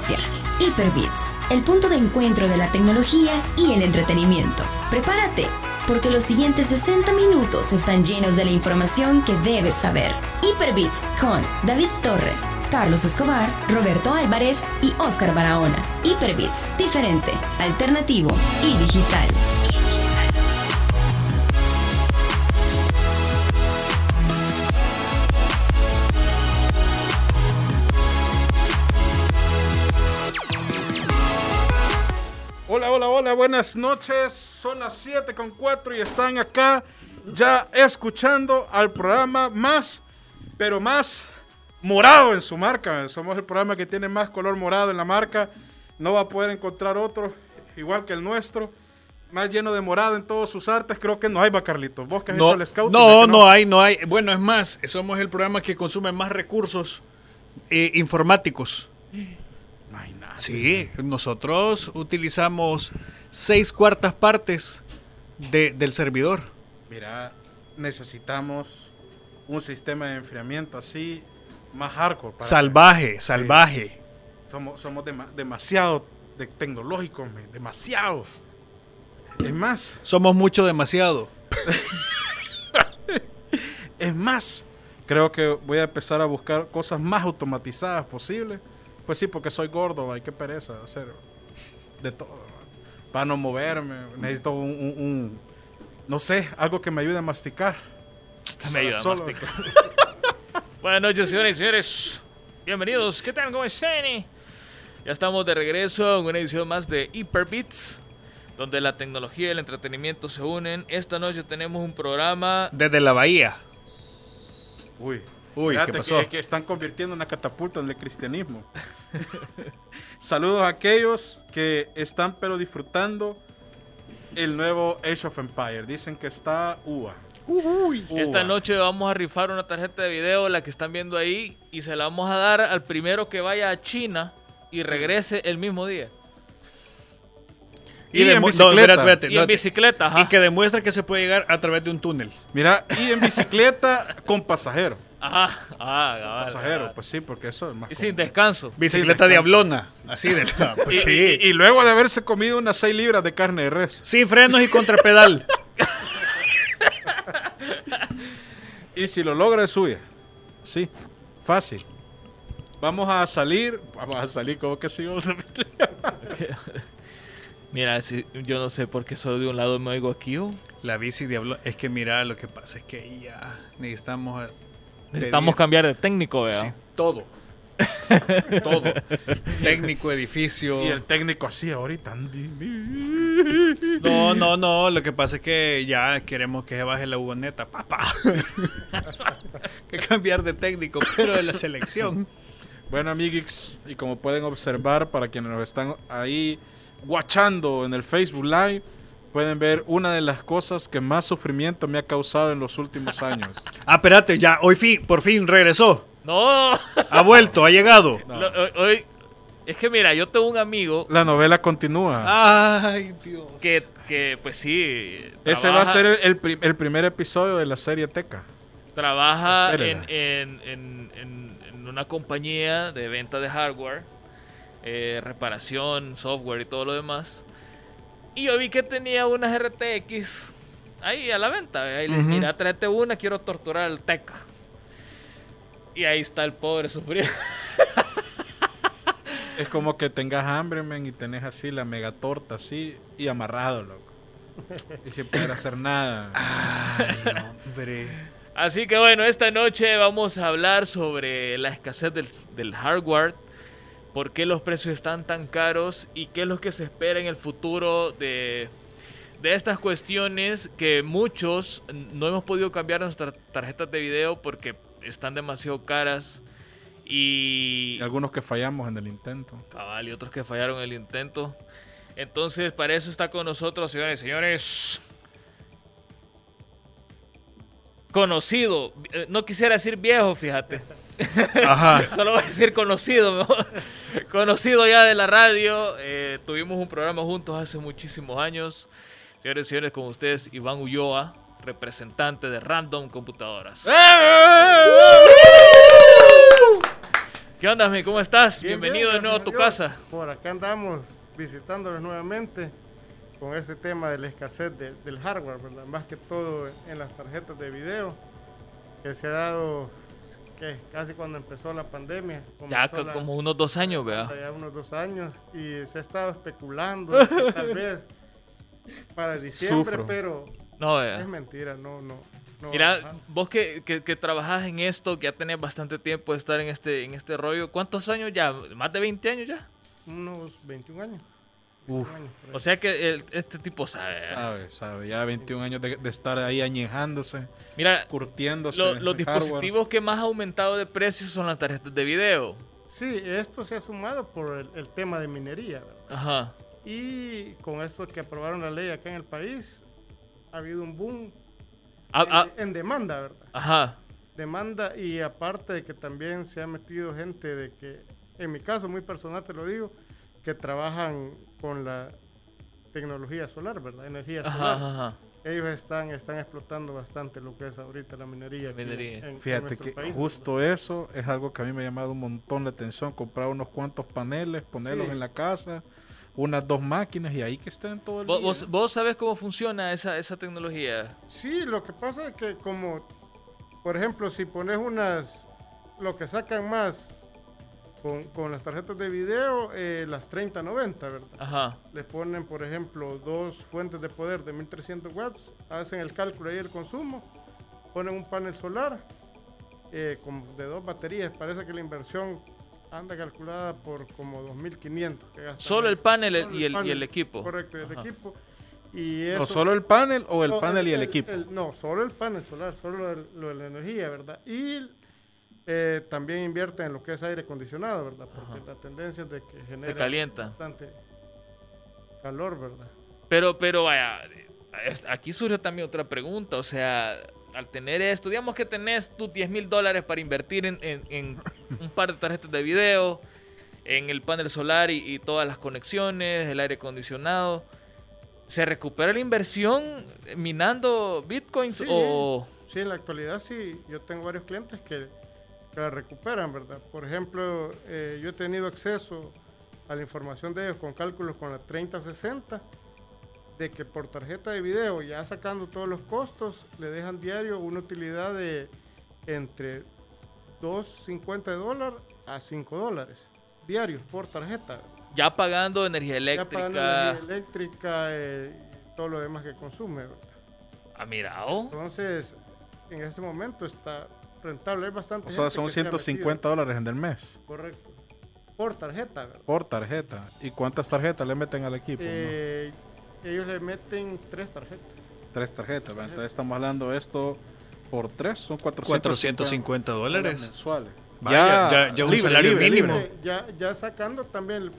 inicia. Hyperbits, el punto de encuentro de la tecnología y el entretenimiento. Prepárate, porque los siguientes 60 minutos están llenos de la información que debes saber. Hyperbits con David Torres, Carlos Escobar, Roberto Álvarez y Oscar Barahona. Hyperbits, diferente, alternativo y digital. Buenas noches. Son las 7 con 4 y están acá ya escuchando al programa más, pero más morado en su marca. Somos el programa que tiene más color morado en la marca. No va a poder encontrar otro igual que el nuestro. Más lleno de morado en todos sus artes. Creo que no hay, va Carlitos. Vos que has hecho el scout. No, no hay, no hay. Bueno, es más, somos el programa que consume más recursos eh, informáticos. Sí, nosotros utilizamos seis cuartas partes de- del servidor. Mira, necesitamos un sistema de enfriamiento así más hardcore. para- Salvaje, salvaje. Somos, somos dema- demasiado de- tecnológicos, demasiado. Es más, Somos mucho demasiado. es más. Creo que voy a empezar a buscar cosas más automatizadas posibles. Pues sí, porque soy gordo, hay que pereza hacer de todo. Para no moverme, necesito un, un- un- no sé, algo que me ayude a masticar. Me ayuda a masticar. Buenas noches, señores y señores. Bienvenidos. ¿Qué tal? ¿Cómo están? Ya estamos de regreso en una edición más de Hyper Beats, donde la tecnología y el entretenimiento se unen. Esta noche tenemos un programa. Desde la bahía. Uy, Uy, Fíjate ¿qué pasó? Que, que están convirtiendo en una catapulta en el cristianismo. Saludos a aquellos que están pero disfrutando el nuevo Age of Empire. Dicen que está UA. Esta Ua. noche vamos a rifar una tarjeta de video, la que están viendo ahí, y se la vamos a dar al primero que vaya a China y regrese el mismo día. Y en demu- bicicleta. espérate, Y en no, bicicleta, ajá. y que demuestra que se puede llegar a través de un túnel. Mira, y en bicicleta con pasajero. Ajá, ah, cabal, Pasajero, cabal. pues sí, porque eso es más. Y sin descanso. Bicicleta descanso. diablona. Así de la. Y, Pues sí. y- y luego de haberse comido unas 6 libras de carne de res. Sin frenos y contrapedal. Y si lo logra es suya. Sí, fácil. Vamos a salir. Vamos a salir, como que sí? Mira, si- yo no sé por qué solo de un lado me oigo aquí. oh. La bici diablona. Es que mira, lo que pasa es que ya necesitamos. Necesitamos cambiar de técnico, vea. Sí, todo. todo. Técnico, edificio. Y el técnico así ahorita. No, no, no. Lo que pasa es que ya queremos que se baje la hugoneta, papá. que cambiar de técnico, pero de la selección. Bueno, amiguix, y como pueden observar, para quienes nos están ahí watchando en el Facebook Live, pueden ver una de las cosas que más sufrimiento me ha causado en los últimos años. Ah, espérate, ya, hoy fin, por fin regresó. No, Ha vuelto, ha llegado. No. Lo- hoy, hoy- es que mira, yo tengo un amigo La novela continúa. Ay, Dios. que, que pues sí, Ese va a ser el, el pri- el primer episodio de la serie Teca. trabaja en, Espérala. en- en- en- en una compañía de venta de hardware, eh, reparación, software y todo lo demás. Y yo vi que tenía unas RTX ahí a la venta. Ahí le dije, Ujú. mira, tráete una, quiero torturar al Teca. Y ahí está el pobre sufriendo. Es como que tengas hambre, men, y tenés así la mega torta así y amarrado, loco. Y sin poder hacer nada. Ay, hombre. Así que bueno, esta noche vamos a hablar sobre la escasez del, del hardware, por qué los precios están tan caros y qué es lo que se espera en el futuro de, de estas cuestiones que muchos no hemos podido cambiar nuestras tarjetas de video porque están demasiado caras y, Y algunos que fallamos en el intento. cabal, y otros que fallaron el intento. Entonces, para eso está con nosotros, señores y señores. Conocido, eh, no quisiera decir viejo, fíjate. Ajá. Solo voy a decir conocido, mejor. Conocido ya de la radio. eh, tuvimos un programa juntos hace muchísimos años. Señores y señores, con ustedes, Iván Ulloa, representante de Random Computadoras. ¿Qué onda, mi? ¿Cómo estás? Bien, Bienvenido bien, de nuevo a tu casa. Por acá andamos visitándolos nuevamente con este tema de la escasez de- del hardware, ¿verdad? Más que todo en las tarjetas de video, que se ha dado que casi cuando empezó la pandemia. Ya la- como unos dos años, vea. ya unos dos años y se ha estado especulando que tal vez para diciembre, Sufro. pero No, es mentira, no, no. no Mira, vos que, que, que trabajás en esto, que ya tenés bastante tiempo de estar en este, en este rollo, ¿cuántos años ya? ¿Más de 20 años ya? unos 21 años. Uf, 21 años, por ahí. O sea que el- este tipo sabe. ¿eh? sabe, sabe. Ya 21 años de, de estar ahí añejándose, Mira, curtiéndose. lo- los dispositivos que más ha aumentado de precio son las tarjetas de video. Sí, esto se ha sumado por el, el tema de minería. ¿verdad? Ajá. Y con esto que aprobaron la ley acá en el país, ha habido un boom Ah, ah, en, en demanda, ¿verdad? ajá. Demanda y aparte de que también se ha metido gente de que, en mi caso muy personal te lo digo, que trabajan con la tecnología solar, ¿verdad? Energía solar. ajá, ajá. Ellos están, están explotando bastante lo que es ahorita la minería. Minería. en- en Fíjate que país, justo eso es algo que a mí me ha llamado un montón la atención. Comprar unos cuantos paneles, ponerlos Sí. en la casa, unas dos máquinas y ahí que estén todo el ¿Vos, día. vos, vos sabés cómo funciona esa, esa tecnología? Sí, lo que pasa es que como, por ejemplo, si pones unas, lo que sacan más con, con las tarjetas de video, eh, las 3090, ¿verdad? Ajá. Les ponen, por ejemplo, dos fuentes de poder de 1300 watts, hacen el cálculo ahí del consumo, ponen un panel solar eh, como de dos baterías. Parece que la inversión anda calculada por como 2500. que gastan Solo el panel Solo y el, y panel, el equipo. Correcto, y el Ajá. equipo. Y ¿O solo el panel o el no, panel y el equipo? el- no, solo el panel solar, solo el- lo de la energía, ¿verdad? Y eh, también invierte en lo que es aire acondicionado, ¿verdad? Porque Ajá. la tendencia es de que genera calienta. bastante calor, ¿verdad? Pero, pero vaya, aquí surge también otra pregunta. O sea, al tener esto, digamos que tenés tus 10 mil dólares para invertir en, en- en un par de tarjetas de video, en el panel solar y, y todas las conexiones, el aire acondicionado. ¿Se recupera la inversión minando bitcoins Sí. o...? Sí, en la actualidad sí, yo tengo varios clientes que, que la recuperan, ¿verdad? Por ejemplo, eh, yo he tenido acceso a la información de ellos con cálculos con la 3060, de que por tarjeta de video, ya sacando todos los costos, le dejan diario una utilidad de entre 2.50 de dólar a 5 dólares diarios por tarjeta. Ya pagando energía Ya pagando eléctrica. energía eléctrica eh, y todo lo demás que consume, ¿verdad? Ah, mira, oh. Entonces, en este momento está rentable. Hay bastante O sea, son que se ha 150 dólares en el mes. Correcto. Por tarjeta, ¿verdad? por tarjeta. ¿Y cuántas tarjetas le meten al equipo? no? Eh, ellos le meten tres tarjetas. Tres tarjetas. ¿verdad? Entonces estamos hablando de esto por tres, son 450, 450 dólares. mensuales. Vaya, ya- ya un salario mínimo. Ya, ya sacando también,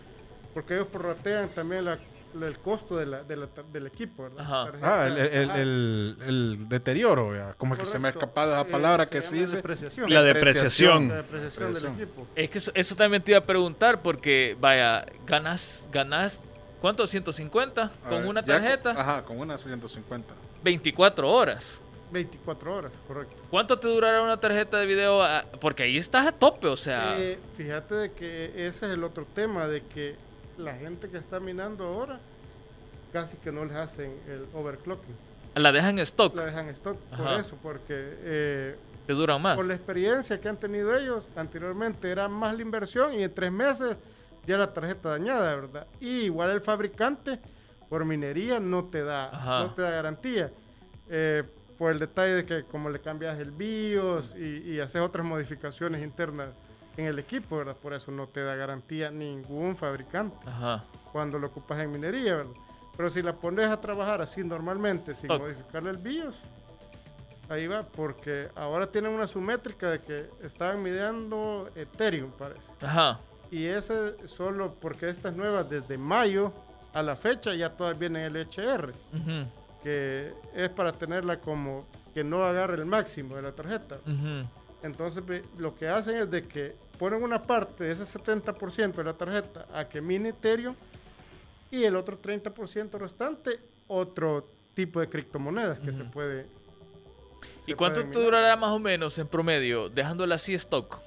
porque ellos prorratean también la- el costo de la, de la del equipo, ¿verdad? Ajá. Tarjeta- Ah, el, el- ah, el- el deterioro, ¿verdad? como es que se me ha correcto. escapado esa Eh, palabra se que se dice. depreciación. La Depreciación. La depreciación del equipo. Es que eso, eso también te iba a preguntar porque, vaya, ganas, ganas, ¿cuánto? 150 A con ver, una ya con- tarjeta, Ajá, con una 150. 24 horas. 24 horas, correcto. ¿Cuánto te durará una tarjeta de video? Ah, Porque ahí estás a tope, o sea, Eh, fíjate de que ese es el otro tema, de que la gente que está minando ahora casi que no les hacen el overclocking. la dejan en stock, La dejan stock por eso, porque eh, te duran más. por la experiencia que han tenido ellos anteriormente era más la inversión y en tres meses ya la tarjeta dañada, ¿verdad? Y igual el fabricante por minería no te da, Ajá. no te da garantía. Eh, por el detalle de que como le cambias el BIOS y, y haces otras modificaciones internas en el equipo, ¿verdad? Por eso no te da garantía ningún fabricante Ajá. cuando lo ocupas en minería, ¿verdad? Pero si la pones a trabajar así normalmente, sin Toc. modificarle el BIOS, ahí va, porque ahora tienen una sumétrica de que estaban midiendo Ethereum, parece. Ajá. Y ese solo porque estas nuevas desde mayo a la fecha ya todas vienen el HR, ujú, que es para tenerla como que no agarre el máximo de la tarjeta. ujú. Entonces lo que hacen es de que ponen una parte de ese 70% de la tarjeta a que mine Ethereum y el otro 30% restante otro tipo de criptomonedas que se puede... ¿Y se cuánto minar. durará más o menos en promedio, dejándola así stock?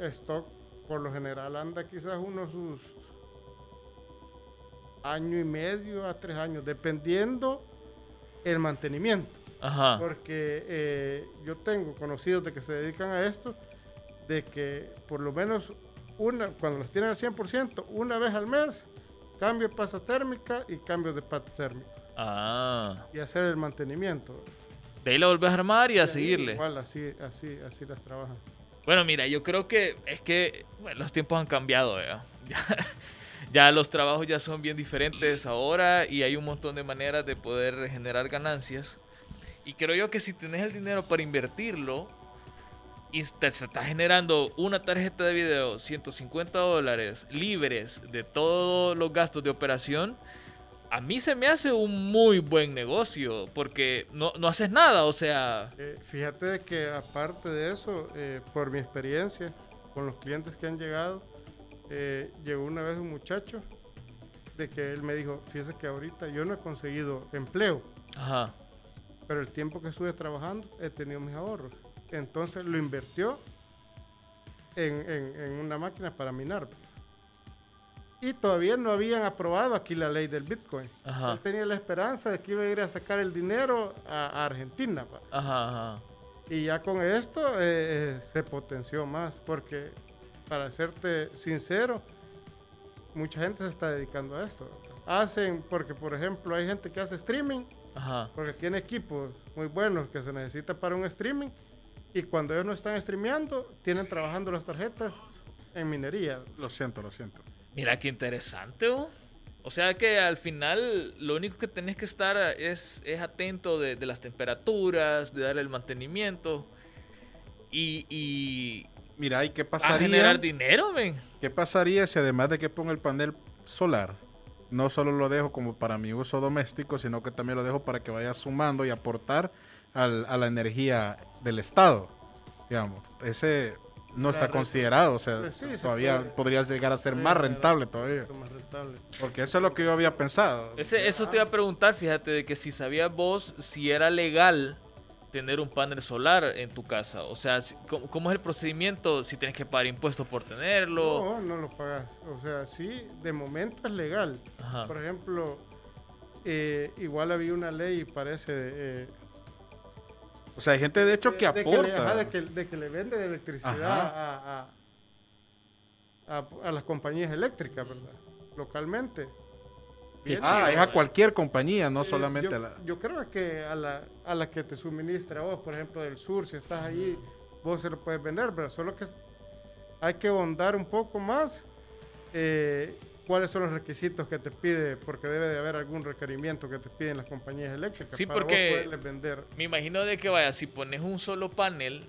Stock por lo general anda quizás unos sus año y medio a tres años, dependiendo el mantenimiento. Ajá. Porque eh, yo tengo conocidos de que se dedican a esto, de que por lo menos una, cuando los tienen al 100%, una vez al mes, cambio de pasta térmica y cambio de pasta térmica. Ah. Y hacer el mantenimiento. De ahí la volvés a armar y a Y ahí seguirle. Igual, así, así, así las trabajan. Bueno, mira, yo creo que es que bueno, los tiempos han cambiado, ¿verdad? Ya, ya los trabajos ya son bien diferentes ahora y hay un montón de maneras de poder generar ganancias. Y creo yo que si tenés el dinero para invertirlo y te, se está generando una tarjeta de video, 150 dólares libres de todos los gastos de operación, a mí se me hace un muy buen negocio porque no, no haces nada, o sea... Eh, fíjate de que aparte de eso, eh, por mi experiencia con los clientes que han llegado, eh, llegó una vez un muchacho de que él me dijo, fíjese que ahorita yo no he conseguido empleo, Ajá. Pero el tiempo que estuve trabajando he tenido mis ahorros. Entonces lo invirtió en, en- en una máquina para minar. Y todavía no habían aprobado aquí la ley del Bitcoin. Ajá. Él tenía la esperanza de que iba a ir a sacar el dinero a, a Argentina. Ajá, ajá. Y ya con esto eh, eh, se potenció más, porque para serte sincero, mucha gente se está dedicando a esto. Hacen, porque por ejemplo hay gente que hace streaming, Ajá. porque tiene equipos muy buenos que se necesita para un streaming, y cuando ellos no están streameando, tienen trabajando las tarjetas en minería. Lo siento, lo siento. Mira qué interesante, ¿o? O sea que al final lo único que tenés que estar es, es atento de, de las temperaturas, de darle el mantenimiento y, y Mira, ¿y qué a pasaría? generar dinero, men. ¿Qué pasaría si además de que ponga el panel solar, no solo lo dejo como para mi uso doméstico, sino que también lo dejo para que vaya sumando y aportar al- a la energía del Estado? Digamos, ese no está considerado, o sea, Pues sí, todavía podría llegar a ser Sí, más rentable todavía. Más rentable. Porque eso es lo que yo había pensado. Ese, eso te iba a preguntar, fíjate, de que si sabías vos si era legal tener un panel solar en tu casa. O sea, ¿cómo, cómo es el procedimiento? Si tienes que pagar impuestos por tenerlo. No, no lo pagas. O sea, sí, de momento es legal. Ajá. Por ejemplo, eh, igual había una ley, parece, eh, O sea, hay gente de hecho que de aporta. ajá, de, que, de que le venden electricidad a, a, a- a las compañías eléctricas, ¿verdad? Localmente. Bien Ah, es a cualquier compañía, no Eh, solamente yo, a la... yo creo que a la, a la que te suministra vos, por ejemplo, del sur, si estás allí, vos se lo puedes vender, pero solo que hay que ahondar un poco más eh, cuáles son los requisitos que te pide, porque debe de haber algún requerimiento que te piden las compañías eléctricas Sí, para vos poderles vender. Me imagino de que vaya, si pones un solo panel,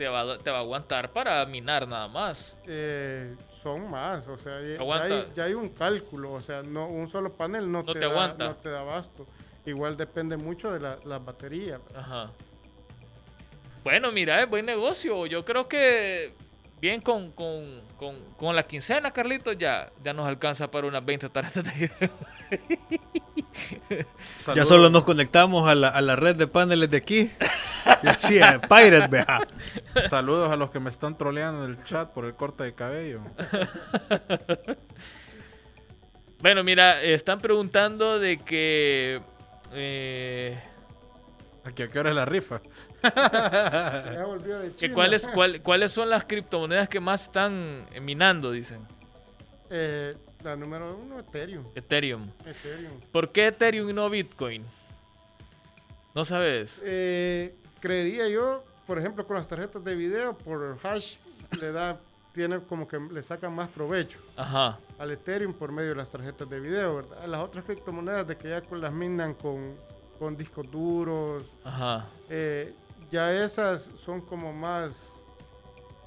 te va, te va a aguantar para minar nada más. Eh, son más, o sea, ya- hay, ya hay un cálculo, o sea, no un solo panel no, No te, te da, aguanta. no te da abasto. Igual depende mucho de la, las baterías. Ajá. Bueno, mira, es buen negocio. Yo creo que bien con, con, con, con la quincena, Carlitos, ya, ya nos alcanza para unas 20 tarjetas de video. Ya solo nos conectamos a la, a la red de paneles de aquí. Y así, eh, Pirate, vea. Saludos a los que me están troleando en el chat por el corte de cabello. Bueno, mira, están preguntando de que... eh, a qué hora es la rifa. Ya volvió de China. cuáles, cuál- ¿Cuáles son las criptomonedas que más están minando, dicen? Eh, la número uno, Ethereum. Ethereum. Ethereum. ¿Por qué Ethereum y no Bitcoin? ¿No sabes? Eh, creería yo, por ejemplo, con las tarjetas de video, por hash, le da, tiene como que le sacan más provecho Ajá. al Ethereum por medio de las tarjetas de video, ¿verdad? Las otras criptomonedas de que ya con las minan con, con discos duros, Ajá. eh, ya esas son como más,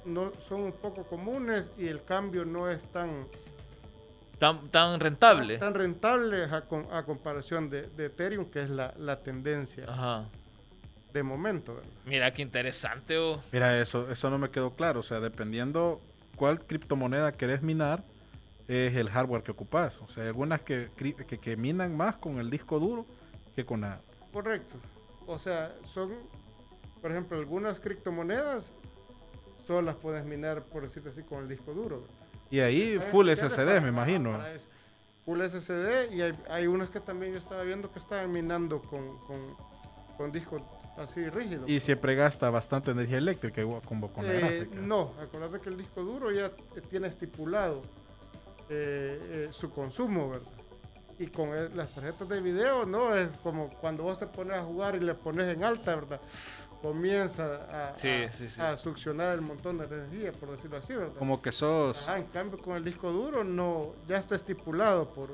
no, son un poco comunes y el cambio no es tan, Tan, tan rentable. tan rentable a, com- a comparación de, de Ethereum, que es la, la tendencia Ajá. de momento. ¿verdad? Mira qué interesante. oh. Mira, eso, eso no me quedó claro. O sea, dependiendo cuál criptomoneda querés minar, es el hardware que ocupas. O sea, hay algunas que, que, que minan más con el disco duro que con la... Correcto. O sea, son, por ejemplo, algunas criptomonedas solo las puedes minar, por decirlo así, con el disco duro. ¿verdad? Y ahí Hay full SSD, para- me imagino. Full SSD y hay, hay unos que también yo estaba viendo que estaban minando con, con, con disco así rígido. Y siempre gasta bastante energía eléctrica como con la Eh, gráfica. no, acordate que el disco duro ya eh, tiene estipulado eh, eh, su consumo, ¿verdad? Y con las tarjetas de video, no es como cuando vos te pones a jugar y le pones en alta, ¿verdad? Comienza a, Sí, a- sí, sí. a succionar el montón de energía, por decirlo así, ¿verdad? Como que sos, Ajá, en cambio con el disco duro no, ya está estipulado por...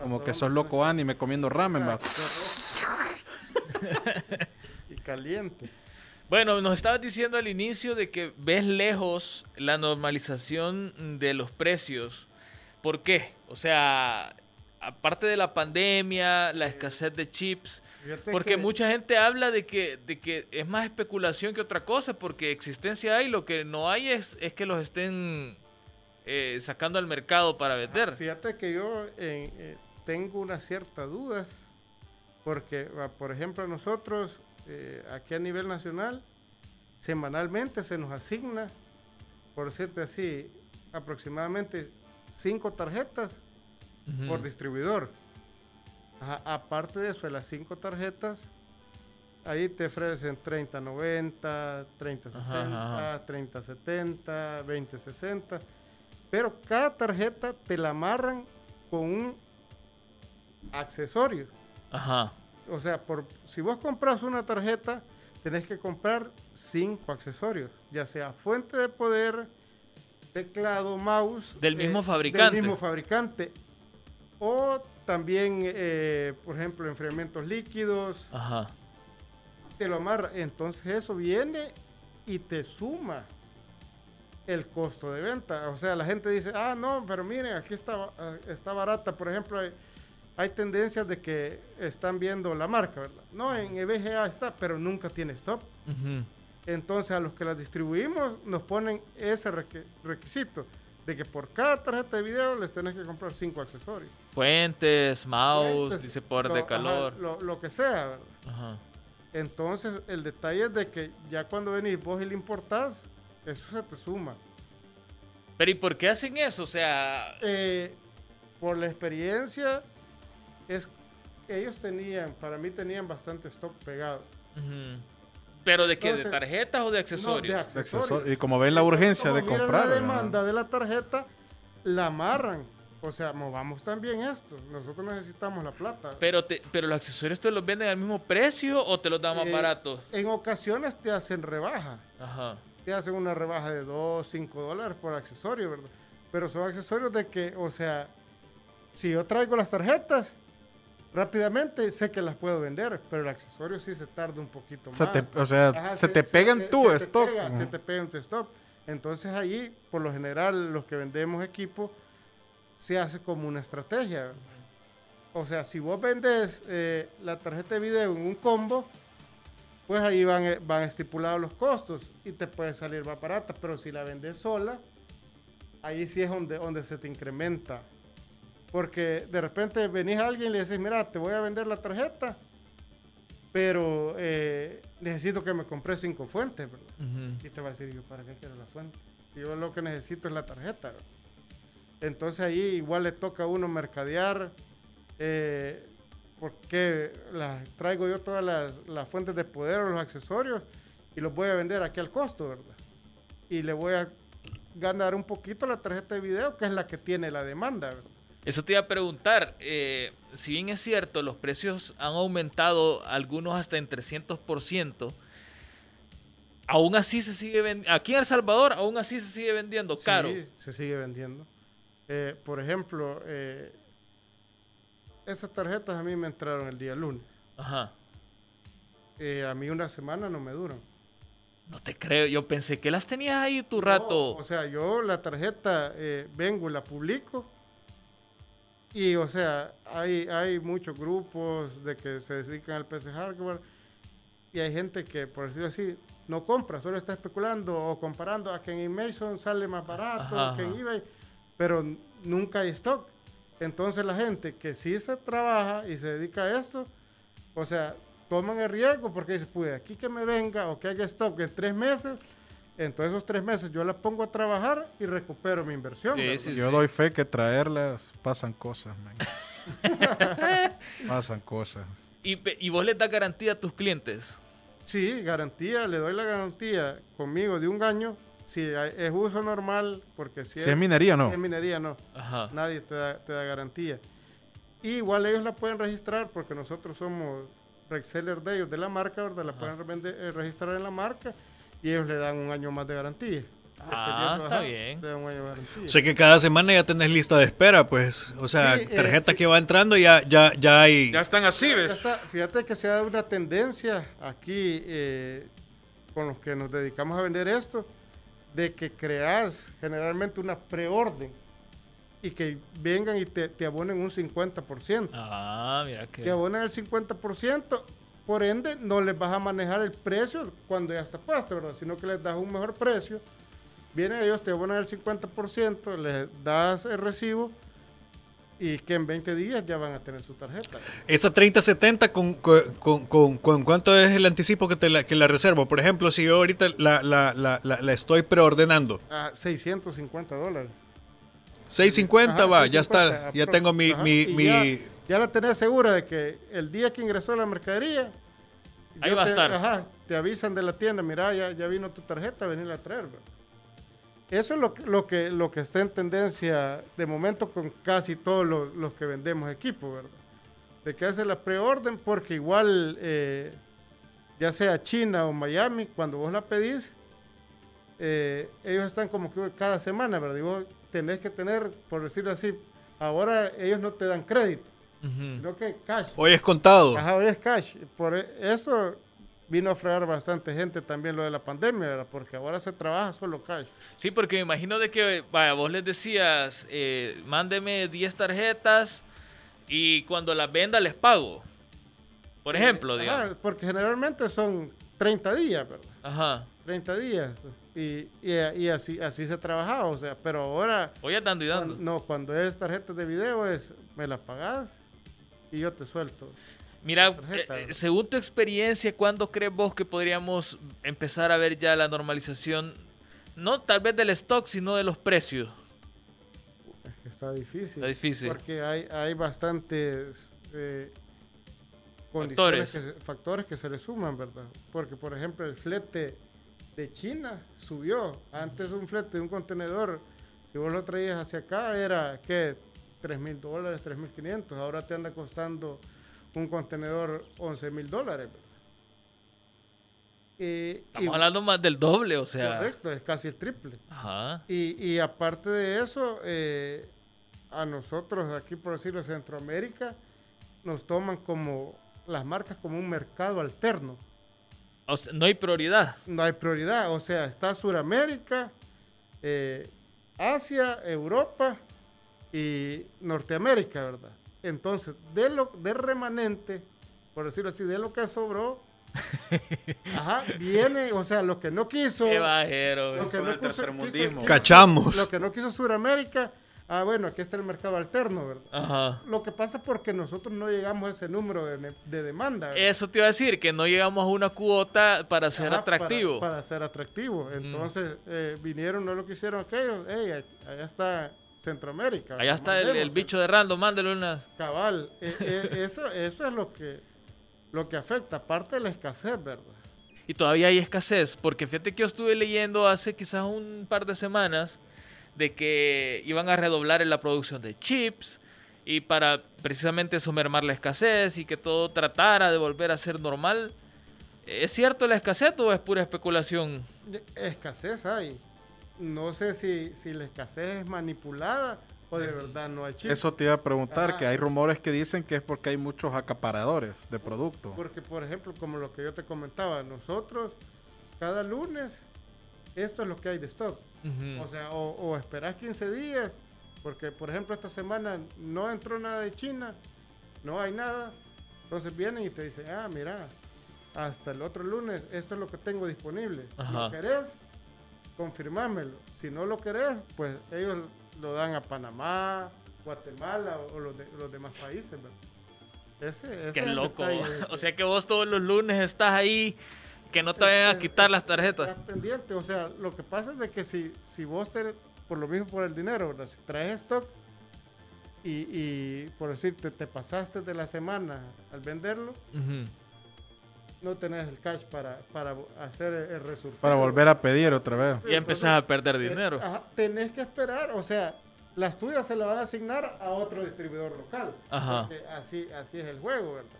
como que sos loco anime comiendo ramen, Ah, y caliente. Bueno, nos estabas diciendo al inicio de que ves lejos la normalización de los precios. ¿Por qué? O sea, aparte de la pandemia, la escasez de chips, Fíjate porque que- mucha gente habla de que, de que es más especulación que otra cosa, porque existencia hay, lo que no hay es, es que los estén eh, sacando al mercado para vender. Fíjate que yo eh, eh, tengo una cierta duda, porque, por ejemplo, nosotros eh, aquí a nivel nacional, semanalmente se nos asigna, por decirte así, aproximadamente cinco tarjetas Por distribuidor. Ajá, aparte de eso, de las cinco tarjetas, ahí te ofrecen 30-90, 30-60, Ajá, ajá. 30-70, 20-60. Pero cada tarjeta te la amarran con un accesorio. Ajá. O sea, por, si vos compras una tarjeta, tenés que comprar cinco accesorios, ya sea fuente de poder, teclado, mouse. eh, Del mismo fabricante. Del mismo fabricante. O también, eh, por ejemplo, enfriamientos líquidos, Ajá. te lo amarra. Entonces eso viene y te suma el costo de venta. O sea, la gente dice, ah, no, pero miren, aquí está, eh, está barata. Por ejemplo, hay, hay tendencias de que están viendo la marca, ¿verdad? No, en E EVGA está, pero nunca tiene stop. Entonces a los que las distribuimos nos ponen ese requ- requisito de que por cada tarjeta de video les tenés que comprar cinco accesorios. Fuentes, mouse, disepador lo- de ajá, calor. lo, lo que sea, ¿verdad? Ajá. Entonces, el detalle es de que ya cuando venís vos y le importás, eso se te suma. Pero ¿y por qué hacen eso? O sea, Eh, por la experiencia, es ellos tenían, para mí tenían bastante stock pegado. ujú. Pero de qué, de tarjetas o de No, accesorios. de De accesorios. accesor- Y como ven la urgencia de Como comprar. la ¿verdad? demanda de la tarjeta, la amarran. O sea, movamos también esto. Nosotros necesitamos la plata. Pero, te, pero los accesorios te los venden al mismo precio o te los dan más Eh, baratos. En ocasiones te hacen rebaja. Ajá. te hacen una rebaja de 2, 5 dólares por accesorio, ¿verdad? Pero son accesorios de que, o sea, si yo traigo las tarjetas, rápidamente sé que las puedo vender, pero el accesorio sí se tarda un poquito más. te, o sea, Ajá, se, te pega en tu te stock. se te pega en tu stock. Entonces ahí, por lo general, los que vendemos equipo, se hace como una estrategia. O sea, si vos vendes eh, la tarjeta de video en un combo, pues ahí van, eh, van estipulados los costos y te puede salir más barata. Pero si la vendes sola, ahí sí es donde, donde se te incrementa. Porque de repente venís a alguien y le decís, mira, te voy a vender la tarjeta, pero eh, necesito que me compres cinco fuentes, ¿verdad? Y te va a decir, yo, ¿para qué quiero la fuente? Si Yo lo que necesito es la tarjeta. ¿verdad? Entonces ahí igual le toca a uno mercadear, eh, porque las, traigo yo todas las, las fuentes de poder o los accesorios y los voy a vender aquí al costo, ¿verdad? Y le voy a ganar un poquito la tarjeta de video, que es la que tiene la demanda, ¿verdad? Eso te iba a preguntar. eh, si bien es cierto, los precios han aumentado, algunos hasta en 300%, aún así se sigue vendiendo. Aquí en El Salvador, aún así se sigue vendiendo caro. Sí, se sigue vendiendo. Eh, por ejemplo, eh, esas tarjetas a mí me entraron el día lunes. Ajá. A mí una semana no me duran. No te creo. Yo pensé que las tenías ahí tu No, rato. o sea, yo la tarjeta vengo y la publico. Y, o sea, hay, hay muchos grupos de que se dedican al PC hardware. Y hay gente que, por decirlo así, no compra, solo está especulando o comparando a que en Mason sale más barato Ajá, que en eBay. Pero nunca hay stock. Entonces la gente que sí se trabaja y se dedica a esto, o sea, toman el riesgo porque dicen, pues aquí que me venga o que haya stock en tres meses, Entonces esos tres meses yo la pongo a trabajar y recupero mi inversión. Sí, ¿verdad? sí, Yo doy fe que traerlas pasan cosas, man. pasan cosas. Y, vos le das garantía a tus clientes. Sí, garantía, le doy la garantía conmigo de un año. Si hay- es uso normal, porque si, Si es minería, no. es minería, no. Ajá. Nadie te da, te da garantía. Y igual ellos la pueden registrar porque nosotros somos reseller de ellos, de la marca, ¿verdad? La pueden vende- eh, registrar en la marca y ellos le dan un año más de garantía. Ah, está bien. Un año de garantía. O sea que cada semana ya tenés lista de espera, pues. O sea, Sí, eh, tarjeta sí. que va entrando ya, ya, ya hay. Ya están así, Ya ¿ves? está, fíjate que se dado una tendencia aquí eh, con los que nos dedicamos a vender esto, de que creas generalmente una preorden y que vengan y te, te abonen un 50%. Ah, mira que. Te abonan el 50%, por ende no les vas a manejar el precio cuando ya está puesto, ¿verdad? Sino que les das un mejor precio. Vienen ellos, te abonan el 50%, les das el recibo y que en 20 días ya van a tener su tarjeta. Esa 3070, ¿con, con, con, con- con cuánto es el anticipo que, te la, que la reservo? Por ejemplo, si yo ahorita la, la, la, la, estoy preordenando. a 650 dólares. 650 Ajá, va, ya 650, está. Ya tengo mi... mi, mi- Ya, ya la tenés segura de que el día que ingresó la mercadería, Ahí va a te, estar. Ajá, te avisan de la tienda, mira, ya, ya vino tu tarjeta, venir a traer. Eso es lo, que- lo, que, lo que está en tendencia de momento con casi todos los, los que vendemos equipo, ¿verdad? De que hace la preorden porque igual, eh, ya sea China o Miami, cuando vos la pedís, eh, ellos están como que cada semana, ¿verdad? Y vos tenés que tener, por decirlo así, ahora ellos no te dan crédito, Ujú. sino que cash. Hoy es contado. Ajá, hoy es cash. Por e- eso vino a fregar bastante gente también lo de la pandemia, ¿verdad? Porque ahora se trabaja solo cash. Sí, porque me imagino de que, vaya, vos les decías, eh, mándeme 10 tarjetas y cuando las venda les pago. Por ejemplo, Ajá, digamos. porque generalmente son 30 días, ¿verdad? Ajá. 30 días. Y, y, y así, así se trabajaba, o sea, pero ahora, Voy dando y dando. no, cuando es tarjeta de video es, me la pagás y yo te suelto. Mira, eh, según tu experiencia, ¿cuándo crees vos que podríamos empezar a ver ya la normalización? No tal vez del stock, sino de los precios. Está difícil. Está difícil. Porque hay, hay bastantes eh, Factores. que se- factores que se le suman, ¿verdad? Porque, por ejemplo, el flete de China subió. Antes un flete de un contenedor, si vos lo traías hacia acá, era, ¿qué? 3 mil dólares, 3 mil 500. Ahora te anda costando un contenedor 11 mil dólares, Estamos y- hablando más del doble, o sea. Correcto, es casi el triple. Ajá. Y, y aparte de eso, eh, a nosotros aquí, por decirlo, Centroamérica, nos toman como las marcas como un mercado alterno. O sea, no hay prioridad. No hay prioridad, o sea, está Suramérica, eh, Asia, Europa y Norteamérica, ¿verdad? Entonces, de lo de remanente, por decirlo así, de lo que sobró, ajá, viene, o sea, lo que no quiso, Qué bajero. lo que Eso no del quiso- quiso- Cachamos. Lo que no quiso Suramérica, ah, bueno, aquí está el mercado alterno, ¿verdad? Ajá. Lo que pasa es porque nosotros no llegamos a ese número de, de demanda. ¿verdad? Eso te iba a decir, que no llegamos a una cuota para ser Ajá, atractivo. Para, para ser atractivo. Entonces, eh, vinieron, no lo que hicieron aquellos. Ey, a- allá está Centroamérica. Allá está el, bicho de random, mándale una. Cabal. Eh, eh, eso, eso es lo que, lo que afecta, aparte de la escasez, ¿verdad? Y todavía hay escasez, porque fíjate que yo estuve leyendo hace quizás un par de semanas de que iban a redoblar en la producción de chips y para precisamente eso mermar la escasez y que todo tratara de volver a ser normal. ¿Es cierto la escasez o es pura especulación? Escasez hay. No sé si, si la escasez es manipulada o de verdad no hay chips. Eso te iba a preguntar, Ajá. que hay rumores que dicen que es porque hay muchos acaparadores de producto. Porque, por ejemplo, como lo que yo te comentaba, nosotros cada lunes, esto es lo que hay de stock. O sea, o, o esperás 15 días, porque, por ejemplo, esta semana no entró nada de China, no hay nada. Entonces vienen y te dicen, ah, mira, hasta el otro lunes, esto es lo que tengo disponible. Ajá. ¿Lo querés? Confirmámelo. Si no lo querés, pues ellos lo dan a Panamá, Guatemala o, los, de- los demás países. ¿verdad? Ese, ese Qué es loco. detalle O sea que vos todos los lunes estás ahí Que no te vayan a es- quitar es- las tarjetas. Estás pendiente, o sea, lo que pasa es de que si, si vos te, por lo mismo por el dinero, ¿verdad? Si traes stock y, y por decirte, te pasaste de la semana al venderlo. No tenés el cash para, para hacer el, resultado. Para volver a pedir otra vez. Ya empezás a perder Eh, dinero. ajá, tenés que esperar, o sea, las tuyas se las van a asignar a otro distribuidor local. Ajá. porque así, así es el juego, ¿verdad?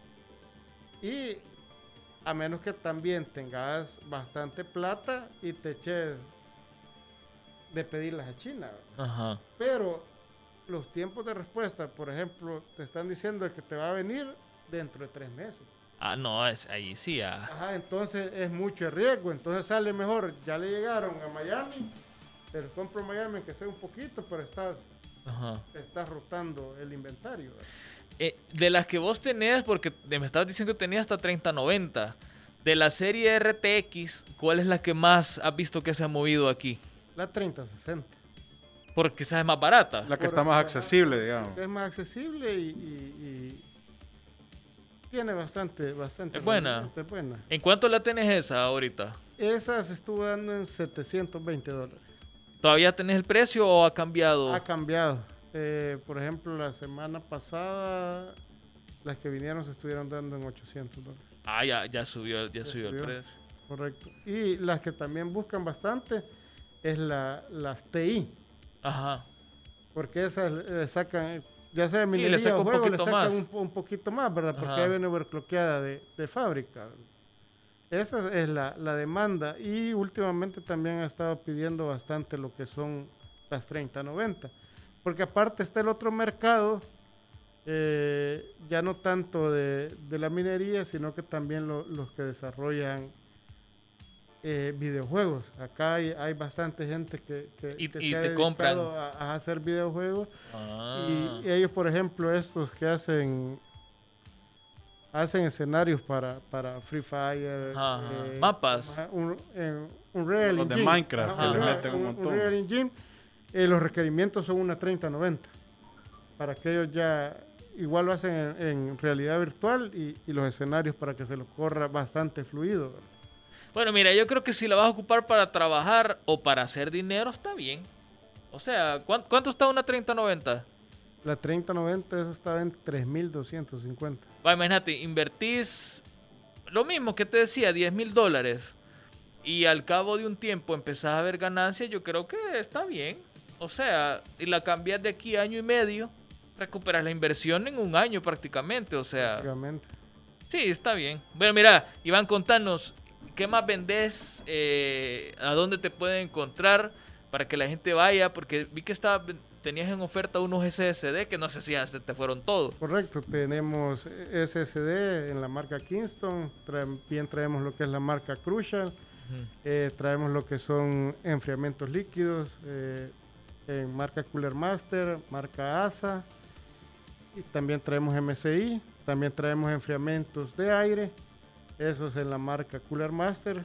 Y a menos que también tengas bastante plata y te eches de pedirlas a China. ¿verdad? Ajá. Pero los tiempos de respuesta, por ejemplo, te están diciendo que te va a venir dentro de tres meses. Ah, no, es ahí sí. ah. Ajá, entonces es mucho riesgo. Entonces sale mejor, ya le llegaron a Miami, te los compro en Miami que sea un poquito, pero estás, Ajá. estás rotando el inventario. Eh, de las que vos tenés, porque me estabas diciendo que tenías hasta 3090. De la serie RTX, ¿cuál es la que más has visto que se ha movido aquí? La 3060. Porque esa es más barata. La que está más accesible, digamos. Es más accesible y, y- y tiene bastante, bastante. Es buena. Es buena. ¿En cuánto la tenés esa ahorita? Esa se estuvo dando en 720 dólares. ¿Todavía tenés el precio o ha cambiado? Ha cambiado. Eh, por ejemplo, la semana pasada, las que vinieron se estuvieron dando en 800 dólares. Ah, ya, ya subió, ya Ya subió el precio. Correcto. Y las que también buscan bastante es la, las TI. Ajá. Porque esas le sacan, ya sea Sí, minería le saca un juego, le poquito sacan más. un, un poquito más, ¿verdad? Porque Ajá. ya viene overclockeada de, de fábrica. Esa es la, la demanda. Y últimamente también ha estado pidiendo bastante lo que son las 3090. Porque aparte está el otro mercado, eh, ya no tanto de, de la minería, sino que también lo- los que desarrollan eh, videojuegos. Acá hay, hay bastante gente que, que, Y- que y se ha dedicado a, a hacer videojuegos. Ah. Y ellos, por ejemplo, estos que hacen hacen escenarios para, para Free Fire, Ajá, mapas. Un, eh, Unreal Los de Engine. Minecraft, Ajá, que le Unreal- meten un montón. Unreal Engine, eh, los requerimientos son una 3090 para que ellos ya igual lo hacen en, en realidad virtual y, y los escenarios para que se los corra bastante fluido. ¿verdad? Bueno, mira, yo creo que si la vas a ocupar para trabajar o para hacer dinero, está bien. O sea, ¿cuán- ¿cuánto está una 3090? La 3090 eso estaba en 3250. Va, imagínate, invertís lo mismo que te decía, 10 mil dólares. Y al cabo de un tiempo empezás a ver ganancias, yo creo que está bien. O sea, y la cambias de aquí a año y medio, recuperas la inversión en un año prácticamente. O sea, prácticamente. sí, está bien. Bueno, mira, Iván, contanos, ¿qué más vendés? Eh, ¿A dónde te pueden encontrar? Para que la gente vaya, porque vi que estaba, tenías en oferta unos SSD que no sé si te fueron todos. Correcto, tenemos SSD en la marca Kingston, también traemos lo que es la marca Crucial, eh, traemos lo que son enfriamientos líquidos eh, en marca Cooler Master, marca ASA, y también traemos MSI, también traemos enfriamientos de aire, esos en la marca Cooler Master.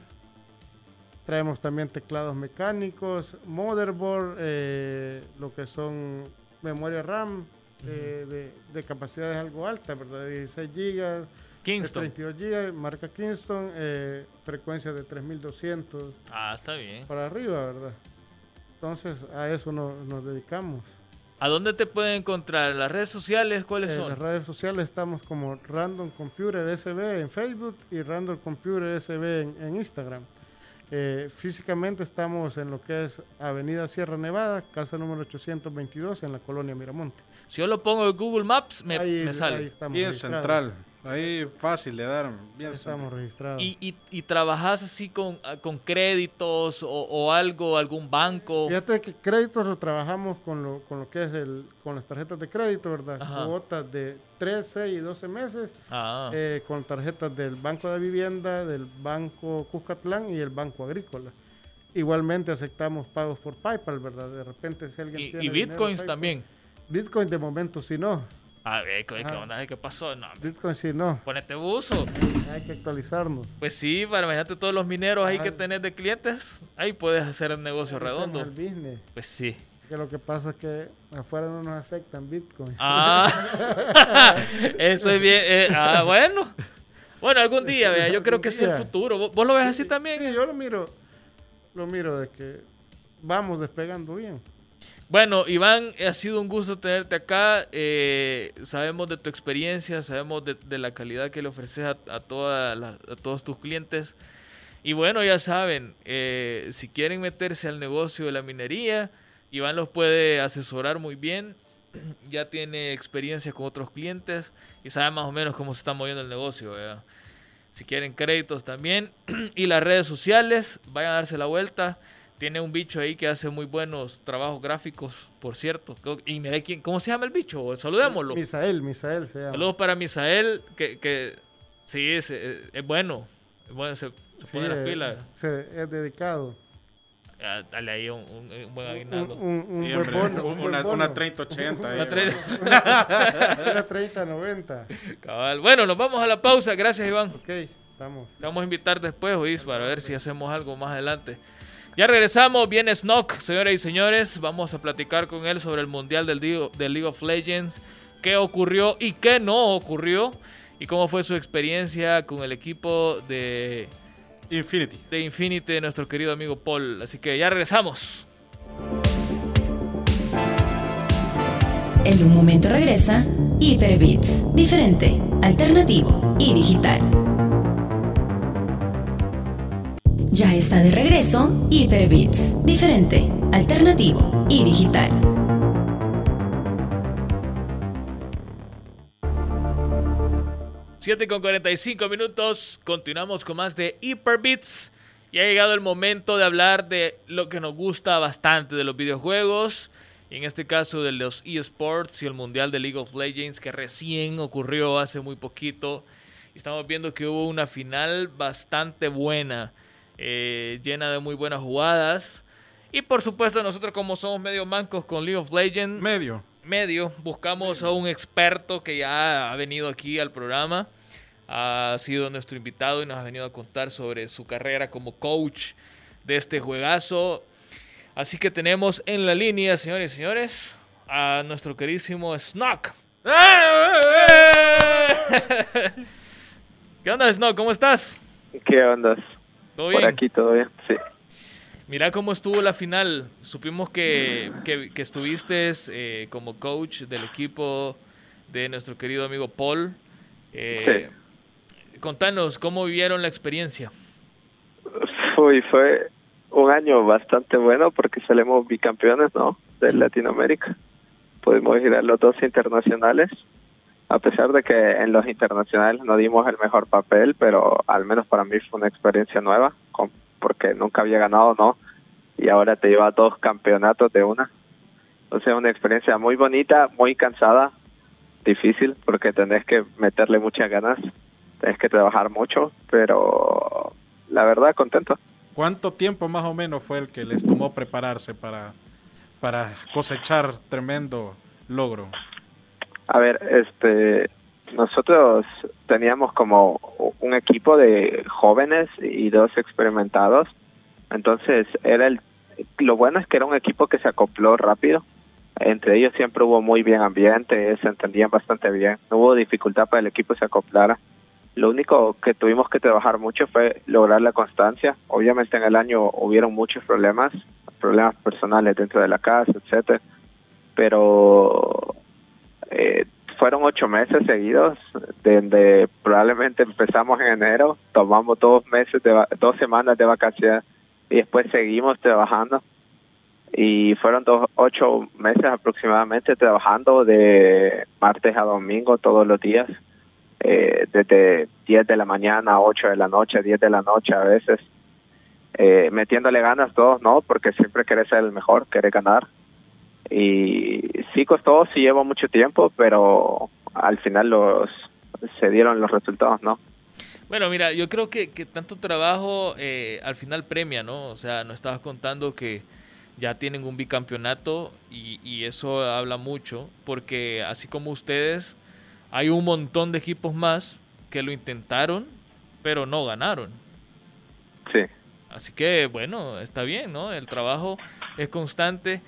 Traemos también teclados mecánicos, motherboard, eh, lo que son memoria RAM eh, de, de capacidades algo alta, ¿verdad? De 16 GB, de Kingston. 32 GB, marca Kingston, eh, frecuencia de 3200 Ah, está bien. para arriba, ¿verdad? Entonces a eso no- nos dedicamos. ¿A dónde te pueden encontrar? ¿En las redes sociales cuáles En son? las redes sociales estamos como Random Computer SB en Facebook y Random Computer SB en, en Instagram. Eh, físicamente estamos en lo que es Avenida Sierra Nevada, casa número 822 en la colonia Miramonte. Si yo lo pongo en Google Maps, me, ahí, me sale. ahí estamos Bien registrados. central. Ahí fácil le dar. Ahí Bien estamos registrados. ¿Y, y, y trabajas así con, ah, con créditos o, o algo, algún banco? Fíjate que créditos lo trabajamos con lo, con lo que es el, con las tarjetas de crédito, ¿verdad? Ajá. Cuotas de 3, 6 y 12 meses Ah, eh, con tarjetas del Banco de Vivienda, del Banco Cuscatlán y el Banco Agrícola. Igualmente aceptamos pagos por PayPal, ¿verdad? De repente si alguien y, tiene y dinero bitcoins PayPal- también. Bitcoin de momento sí no. A ver, ¿qué, Ajá. onda? ¿Qué pasó? No, Bitcoin sí no. ponete buzo. Hay que actualizarnos. Pues sí, para imagínate todos los mineros ahí que tenés de clientes, ahí puedes hacer el negocio redondo. Hacemos el business. Pues sí. Que lo que pasa es que afuera no nos aceptan Bitcoin. Ah, eso es bien. eh, ah, bueno. Bueno, algún día, vea, yo creo que es el futuro. ¿Vos, vos lo ves así también? Sí, yo lo miro, lo miro de que vamos despegando bien. Bueno, Iván, ha sido un gusto tenerte acá. Eh, sabemos de tu experiencia, sabemos de, la calidad que le ofreces a, a, todos tus clientes. Y bueno, ya saben, eh, si quieren meterse al negocio de la minería, Iván los puede asesorar muy bien. Ya tiene experiencia con otros clientes y sabe más o menos cómo se está moviendo el negocio. Si quieren créditos también. y las redes sociales, vayan a darse la vuelta. Tiene un bicho ahí que hace muy buenos trabajos gráficos, por cierto. Y mira quién, ¿cómo se llama el bicho? Saludémoslo. Misael, Misael se llama. Saludos para Misael, que, que sí, es, es- es bueno. Es bueno, se, se Sí, pone las eh, pilas. se- es dedicado. Dale ahí un, un- un buen aguinaldo. un, un Sí, buen bono, un- buen una, bono. una 30-80. Una ahí, tre- Era 30-90. Cabal. Bueno, nos vamos a la pausa. Gracias, Iván. Ok, estamos. Te vamos a invitar después, Oís, para ver si hacemos algo más adelante. Ya regresamos, viene Snock, señoras y señores. Vamos a platicar con él sobre el Mundial del, League of Legends, qué ocurrió y qué no ocurrió, y cómo fue su experiencia con el equipo de, Infinity. de Infinity de nuestro querido amigo Paul. Así que ya regresamos. En un momento regresa Hyperbits, diferente, alternativo y digital. Ya está de regreso Hyperbits, diferente, alternativo y digital. Siete con 45 minutos, continuamos con más de Hyperbits. Y ha llegado el momento de hablar de lo que nos gusta bastante de los videojuegos. En este caso de los eSports y el Mundial de League of Legends que recién ocurrió hace muy poquito. Estamos viendo que hubo una final bastante buena, eh, llena de muy buenas jugadas. Y por supuesto nosotros como somos medio mancos con League of Legends, Medio. medio, buscamos a un experto que ya ha venido aquí al programa, ha sido nuestro invitado y nos ha venido a contar sobre su carrera como coach de este juegazo. Así que tenemos en la línea, señores y señores, a nuestro queridísimo Snock. ¿Qué onda, Snock? ¿Cómo estás? ¿Qué ondas? ¿Todo Por aquí todo bien, sí. Mira cómo estuvo la final. Supimos que, que, que estuviste eh, como coach del equipo de nuestro querido amigo Paul. Eh, Contanos, ¿cómo vivieron la experiencia? Uy, fue un año bastante bueno porque salimos bicampeones, ¿no? De Latinoamérica. Pudimos ir a los dos internacionales, a pesar de que en los internacionales no dimos el mejor papel, pero al menos para mí fue una experiencia nueva, porque nunca había ganado, ¿no? Y ahora te lleva dos campeonatos de una. Sea, una experiencia muy bonita, muy cansada, difícil, porque tenés que meterle muchas ganas, tenés que trabajar mucho, pero la verdad contento. ¿Cuánto tiempo más o menos fue el que les tomó prepararse para, para cosechar tremendo logro? A ver, este, nosotros teníamos como un equipo de jóvenes y dos experimentados, entonces era el, lo bueno es que era un equipo que se acopló rápido. Entre ellos siempre hubo muy bien ambiente, se entendían bastante bien, no hubo dificultad para el equipo se acoplara. Lo único que tuvimos que trabajar mucho fue lograr la constancia. Obviamente en el año hubieron muchos problemas, problemas personales dentro de la casa, etcétera, pero eh, fueron ocho meses seguidos, donde probablemente empezamos en enero, tomamos dos meses, de dos semanas de vacaciones y después seguimos trabajando. Y fueron dos, ocho meses aproximadamente trabajando de martes a domingo todos los días, eh, desde 10 de la mañana a 8 de la noche, 10 de la noche a veces, eh, metiéndole ganas todos, ¿no? Porque siempre querés ser el mejor, querés ganar y sí costó, sí llevó mucho tiempo, pero al final los se dieron los resultados, ¿no? Bueno, mira, yo creo que, que tanto trabajo eh, al final premia, ¿no? O sea, nos estabas contando que ya tienen un bicampeonato y, y eso habla mucho, porque así como ustedes, hay un montón de equipos más que lo intentaron, pero no ganaron. Sí. Así que, bueno, está bien, ¿no? El trabajo es constante.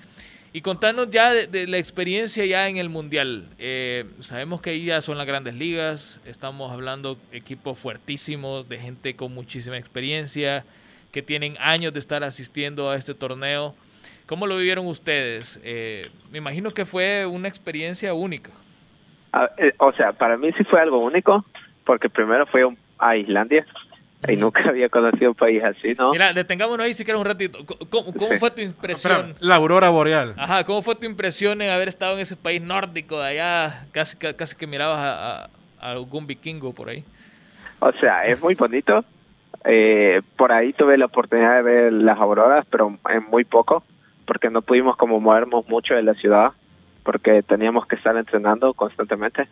Y contanos ya de, la experiencia ya en el Mundial. Eh, sabemos que ahí ya son las grandes ligas, estamos hablando equipos fuertísimos, de gente con muchísima experiencia, que tienen años de estar asistiendo a este torneo. ¿Cómo lo vivieron ustedes? Eh, me imagino que fue una experiencia única. Eh, o sea, para mí sí fue algo único, porque primero fue a Islandia, y nunca había conocido un país así, ¿no? Mira, detengámonos ahí si quieres un ratito. ¿Cómo, fue tu impresión? la aurora boreal. Ajá, ¿cómo fue tu impresión en haber estado en ese país nórdico de allá? Casi, casi que mirabas a, algún vikingo por ahí. O sea, es muy bonito. Eh, por ahí tuve la oportunidad de ver las auroras, pero en muy poco, porque no pudimos como movernos mucho de la ciudad, porque teníamos que estar entrenando constantemente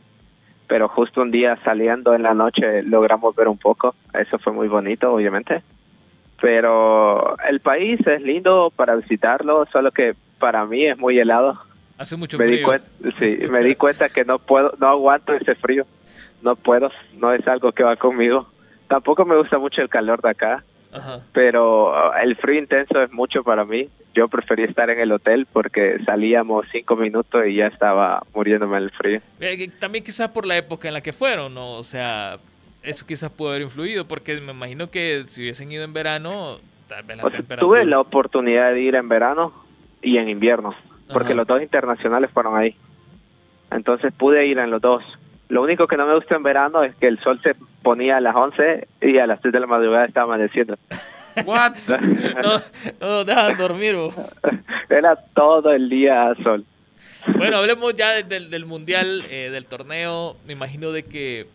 pero justo un día saliendo en la noche logramos ver un poco. Eso fue muy bonito, obviamente. Pero el país es lindo para visitarlo, solo que para mí es muy helado. Hace mucho me frío. Di sí, me di cuenta que no puedo, no aguanto ese frío. No puedo, no es algo que va conmigo. Tampoco me gusta mucho el calor de acá pero uh, el frío intenso es mucho para mí. Yo preferí estar en el hotel porque salíamos cinco minutos y ya estaba muriéndome el frío. Eh, también quizás por la época en la que fueron, ¿no? O sea, eso quizás pudo haber influido porque me imagino que si hubiesen ido en verano, tal vez la temperatura... Tuve la oportunidad de ir en verano y en invierno, porque los dos internacionales fueron ahí. Entonces pude ir en los dos lo único que no me gusta en verano es que el sol se ponía a las 11 y a las 3 de la madrugada estaba amaneciendo. What? no, no dejan dormir. Era todo el día sol. Bueno, hablemos ya del, del mundial, eh, del torneo. Me imagino de que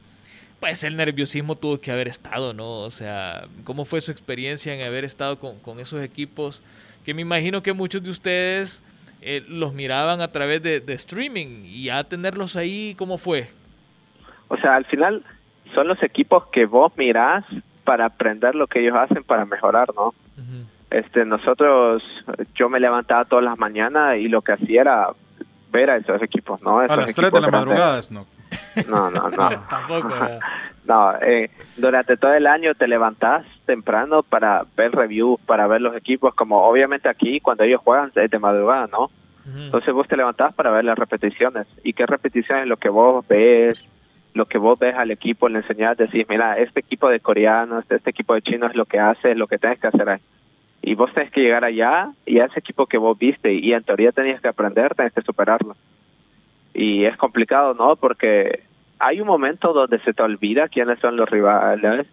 pues el nerviosismo tuvo que haber estado, ¿no? O sea, ¿cómo fue su experiencia en haber estado con, con esos equipos? Que me imagino que muchos de ustedes eh, los miraban a través de, de streaming y ya tenerlos ahí, ¿cómo fue? O sea, al final son los equipos que vos mirás para aprender lo que ellos hacen para mejorar, ¿no? Este, nosotros, yo me levantaba todas las mañanas y lo que hacía era ver a esos equipos, ¿no? a las 3 de la madrugada, no. No, no, no. Tampoco. no, eh, durante todo el año te levantás temprano para ver reviews, para ver los equipos, como obviamente aquí cuando ellos juegan es de madrugada, ¿no? Entonces vos te levantás para ver las repeticiones. ¿Y qué repeticiones? Lo que vos ves, lo que vos ves al equipo, le enseñas, decís, mira, este equipo de coreanos, este equipo de chinos es lo que hace, lo que tienes que hacer ahí. Y vos tenés que llegar allá y a ese equipo que vos viste y en teoría tenías que aprender, tenés que superarlo. Y es complicado, ¿no? Porque hay un momento donde se te olvida quiénes son los rivales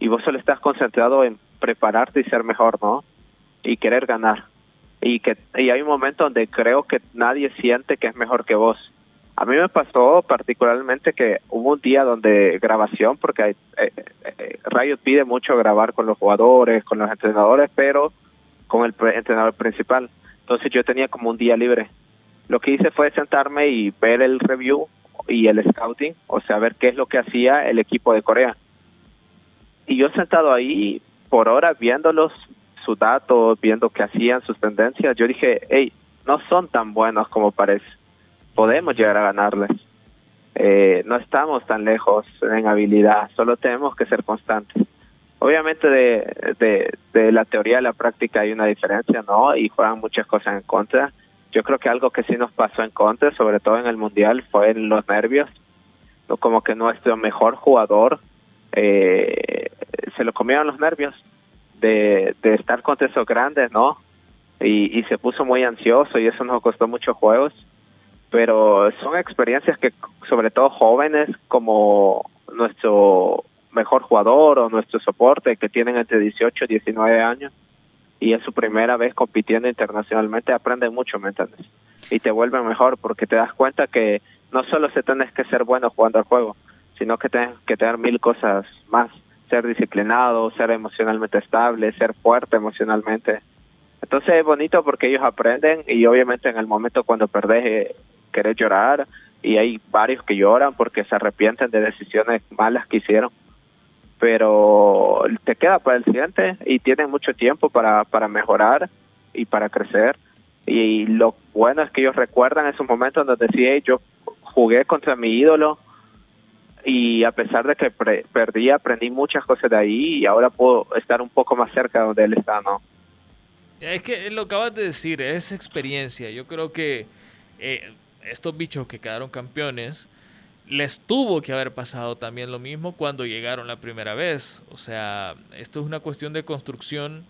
y vos solo estás concentrado en prepararte y ser mejor, ¿no? Y querer ganar. Y que y hay un momento donde creo que nadie siente que es mejor que vos a mí me pasó particularmente que hubo un día donde grabación, porque hay, eh, eh, Riot pide mucho grabar con los jugadores, con los entrenadores, pero con el entrenador principal. Entonces yo tenía como un día libre. Lo que hice fue sentarme y ver el review y el scouting, o sea, ver qué es lo que hacía el equipo de Corea. Y yo sentado ahí por horas viéndolos, sus datos, viendo qué hacían, sus tendencias, yo dije, hey, no son tan buenos como parece podemos llegar a ganarles. Eh, no estamos tan lejos en habilidad, solo tenemos que ser constantes. Obviamente de, de, la teoría a la práctica hay una diferencia, ¿no? Y juegan muchas cosas en contra. Yo creo que algo que sí nos pasó en contra, sobre todo en el Mundial, fue en los nervios. Como que nuestro mejor jugador eh, se lo comieron los nervios de, de estar contra esos grandes, ¿no? Y, y se puso muy ansioso y eso nos costó muchos juegos pero son experiencias que sobre todo jóvenes como nuestro mejor jugador o nuestro soporte que tienen entre 18 y 19 años y es su primera vez compitiendo internacionalmente, aprenden mucho, ¿me entiendes? Y te vuelven mejor porque te das cuenta que no solo se tienes que ser bueno jugando al juego, sino que tienes que tener mil cosas más, ser disciplinado, ser emocionalmente estable, ser fuerte emocionalmente. Entonces es bonito porque ellos aprenden y obviamente en el momento cuando perdés eh, querer llorar y hay varios que lloran porque se arrepienten de decisiones malas que hicieron. Pero te queda para el siguiente y tienen mucho tiempo para, para mejorar y para crecer. Y lo bueno es que ellos recuerdan esos momentos donde decía, yo jugué contra mi ídolo y a pesar de que perdí, aprendí muchas cosas de ahí y ahora puedo estar un poco más cerca de donde él está, ¿no? Es que lo acabas de decir, es experiencia. Yo creo que eh, estos bichos que quedaron campeones les tuvo que haber pasado también lo mismo cuando llegaron la primera vez. O sea, esto es una cuestión de construcción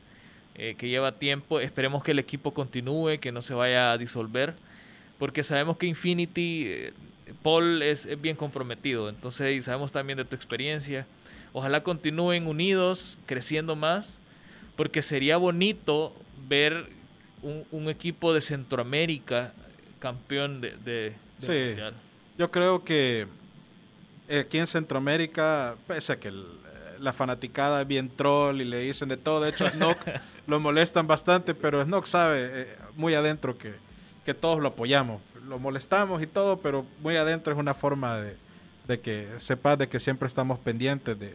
eh, que lleva tiempo. Esperemos que el equipo continúe, que no se vaya a disolver, porque sabemos que Infinity, eh, Paul es, bien comprometido, entonces y sabemos también de tu experiencia. Ojalá continúen unidos, creciendo más, porque sería bonito ver un equipo de Centroamérica campeón de, de, de Sí. mundial. Yo creo que eh, aquí en Centroamérica, pese a que el- la fanaticada es bien troll y le dicen de todo, de hecho Snook lo molestan bastante, pero Snook sabe eh, muy adentro que, que todos lo apoyamos. Lo molestamos y todo, pero muy adentro es una forma de, de que sepas de que siempre estamos pendientes de,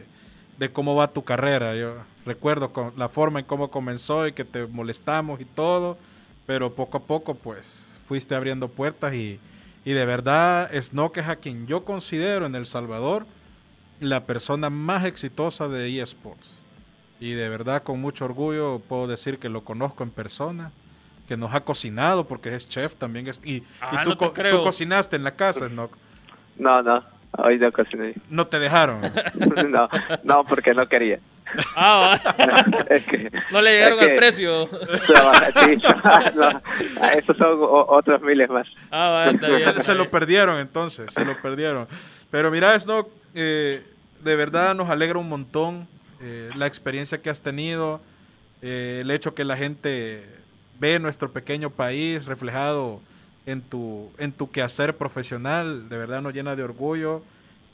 de cómo va tu carrera. Yo recuerdo con la forma en cómo comenzó y que te molestamos y todo, pero poco a poco pues fuiste abriendo puertas y, y de verdad Snook es a quien yo considero en El Salvador la persona más exitosa de eSports. Y de verdad con mucho orgullo puedo decir que lo conozco en persona, que nos ha cocinado porque es chef también. Es, y, y Ah, tú, no te co- creo. tú cocinaste en la casa, Snook. No, no, hoy no cociné. No te dejaron. no, no, porque no quería. Ah, va. Es que, no le llegaron es que al precio. no, esos son otros miles más. Ah, va, está bien, se, lo perdieron entonces, se lo perdieron. Pero mira, Snook, eh, de verdad nos alegra un montón eh, la experiencia que has tenido, eh, el hecho que la gente ve nuestro pequeño país reflejado en tu, en tu quehacer profesional, de verdad nos llena de orgullo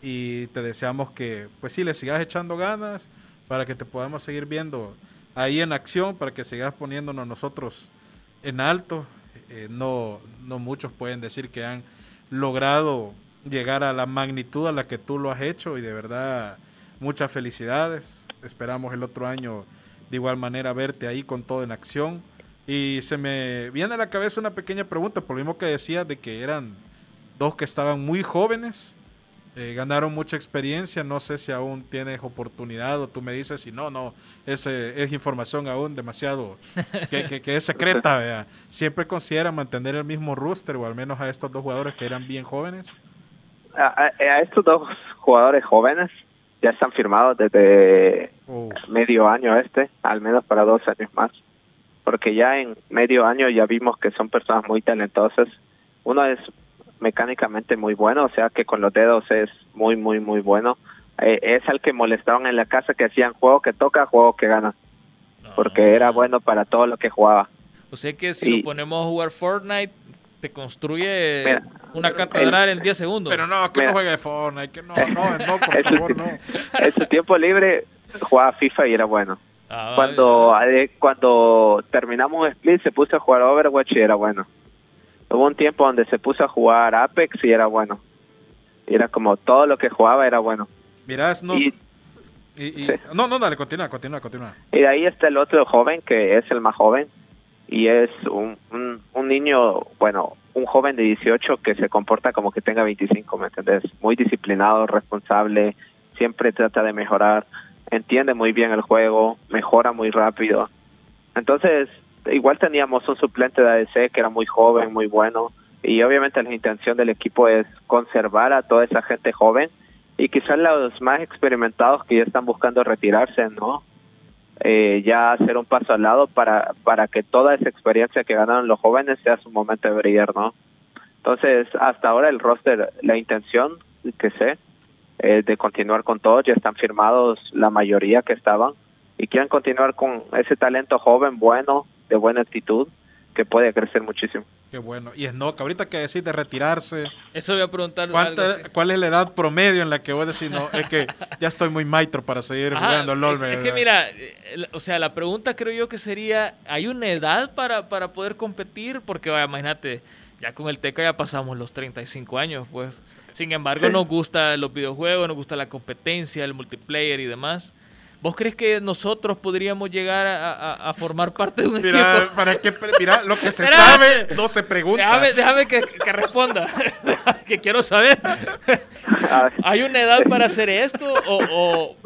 y te deseamos que, pues sí, le sigas echando ganas para que te podamos seguir viendo ahí en acción, para que sigas poniéndonos nosotros en alto. Eh, no, no muchos pueden decir que han logrado llegar a la magnitud a la que tú lo has hecho y de verdad muchas felicidades. Esperamos el otro año de igual manera verte ahí con todo en acción. Y se me viene a la cabeza una pequeña pregunta, por lo mismo que decías de que eran dos que estaban muy jóvenes, eh, ganaron mucha experiencia, no sé si aún tienes oportunidad o tú me dices si no, no, ese es información aún demasiado que, que- que es secreta, vea. Siempre considera mantener el mismo roster o al menos a estos dos jugadores que eran bien jóvenes. A, a- a estos dos jugadores jóvenes ya están firmados desde O- medio año este, al menos para dos años más. Porque ya en medio año ya vimos que son personas muy talentosas. Uno es mecánicamente muy bueno, o sea que con los dedos es muy, muy, muy bueno. Eh, es al que molestaban en la casa que hacían juego que toca, juego que gana. Porque era bueno para todo lo que jugaba. O sea que si Y- lo ponemos a jugar Fortnite, te construye Mira, una catedral en 10 segundos. pero no, que Mira. no juegue Fortnite, que no, no, no, por favor, no. En su tiempo libre jugaba FIFA y era bueno. Ah, cuando eh, cuando terminamos un split se puso a jugar Overwatch y era bueno. Hubo un tiempo donde se puso a jugar Apex y era bueno. Era como todo lo que jugaba era bueno. Mira, no. Y, Y, y- no, no, dale, continúa, continúa, continúa. y de ahí está el otro joven que es el más joven y es un, un, un niño, bueno, un joven de 18 que se comporta como que tenga 25, ¿me entendés? Muy disciplinado, responsable, siempre trata de mejorar, entiende muy bien el juego, mejora muy rápido. Entonces, igual teníamos un suplente de ADC que era muy joven, muy bueno, y obviamente la intención del equipo es conservar a toda esa gente joven y quizás los más experimentados que ya están buscando retirarse, ¿no? Eh, ya hacer un paso al lado para, para que toda esa experiencia que ganaron los jóvenes sea su momento de brillar, ¿no? Entonces, hasta ahora el roster, la intención que sé, eh, de continuar con todos, ya están firmados la mayoría que estaban y quieren continuar con ese talento joven, bueno, de buena actitud, que puede crecer muchísimo. Qué bueno. Y Snook, ahorita que decís de retirarse, Eso voy a preguntar. algo ¿cuánta- así. ¿cuál es la edad promedio en la que vos decís, no, es que ya estoy muy maestro para seguir Ajá, jugando LOL? es, es que mira, o sea, la pregunta creo yo que sería, ¿hay una edad para, para poder competir? Porque vaya, imagínate, ya con el TECA ya pasamos los 35 años, pues. Sin embargo, Sí. nos gustan los videojuegos, nos gusta la competencia, el multiplayer y demás. ¿Vos crees que nosotros podríamos llegar a, a- a formar parte de un Mira, equipo? para qué pre- mira, lo que se sabe no se pregunta. Déjame, déjame que, que responda, que quiero saber. ¿Hay una edad para hacer esto o, o-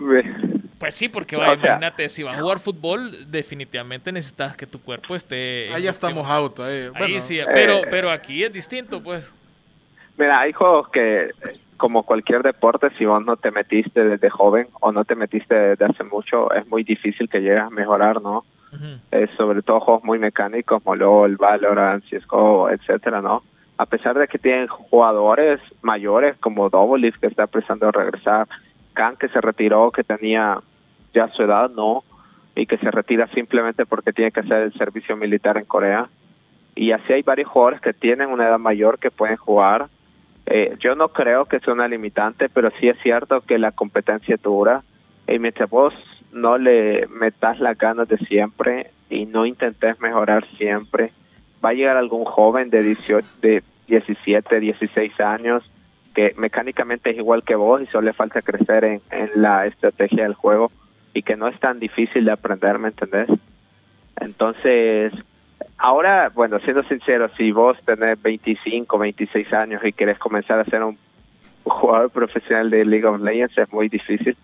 Pues sí, porque vaya, imagínate, si vas a jugar fútbol, definitivamente necesitas que tu cuerpo esté... Ahí ya estamos out. ahí. Ahí Bueno, sí, pero, Eh. pero aquí es distinto, pues. Mira, hay juegos que, como cualquier deporte, si vos no te metiste desde joven o no te metiste desde hace mucho, es muy difícil que llegues a mejorar, ¿no? Eh, sobre todo juegos muy mecánicos como LOL, Valorant, CSGO, etcétera, ¿no? A pesar de que tienen jugadores mayores como Double Leaf que está empezando a regresar, Khan que se retiró, que tenía ya su edad, no, y que se retira simplemente porque tiene que hacer el servicio militar en Corea. Y así hay varios jugadores que tienen una edad mayor que pueden jugar. Eh, yo no creo que sea una limitante, pero sí es cierto que la competencia es dura. Y mientras vos no le metas las ganas de siempre y no intentes mejorar siempre, va a llegar algún joven de, 18, de 17, 16 años que mecánicamente es igual que vos y solo le falta crecer en, en la estrategia del juego y que no es tan difícil de aprender, ¿me entendés? Entonces, ahora, bueno, siendo sincero, si vos tenés 25, 26 años y querés comenzar a ser un jugador profesional de League of Legends, es muy difícil.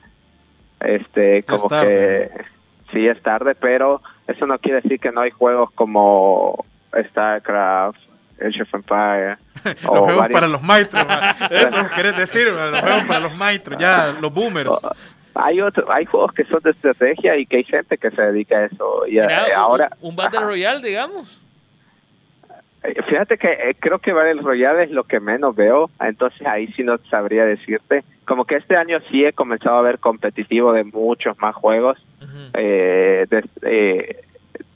Este, Es como tarde. que sí es tarde, pero eso no quiere decir que no hay juegos como StarCraft, Age of Empire, los juegos varios- para los maestros. Eso querés decir, los juegos para los maestros, ya, los boomers. Hay otro, hay juegos que son de estrategia y que hay gente que se dedica a eso. Y eh, un- ahora, un, Battle. Royale, digamos. Eh, Fíjate que eh, creo que Battle Royale es lo que menos veo, entonces ahí sí no sabría decirte. Como que este año sí he comenzado a ver competitivo de muchos más juegos, eh, de, eh,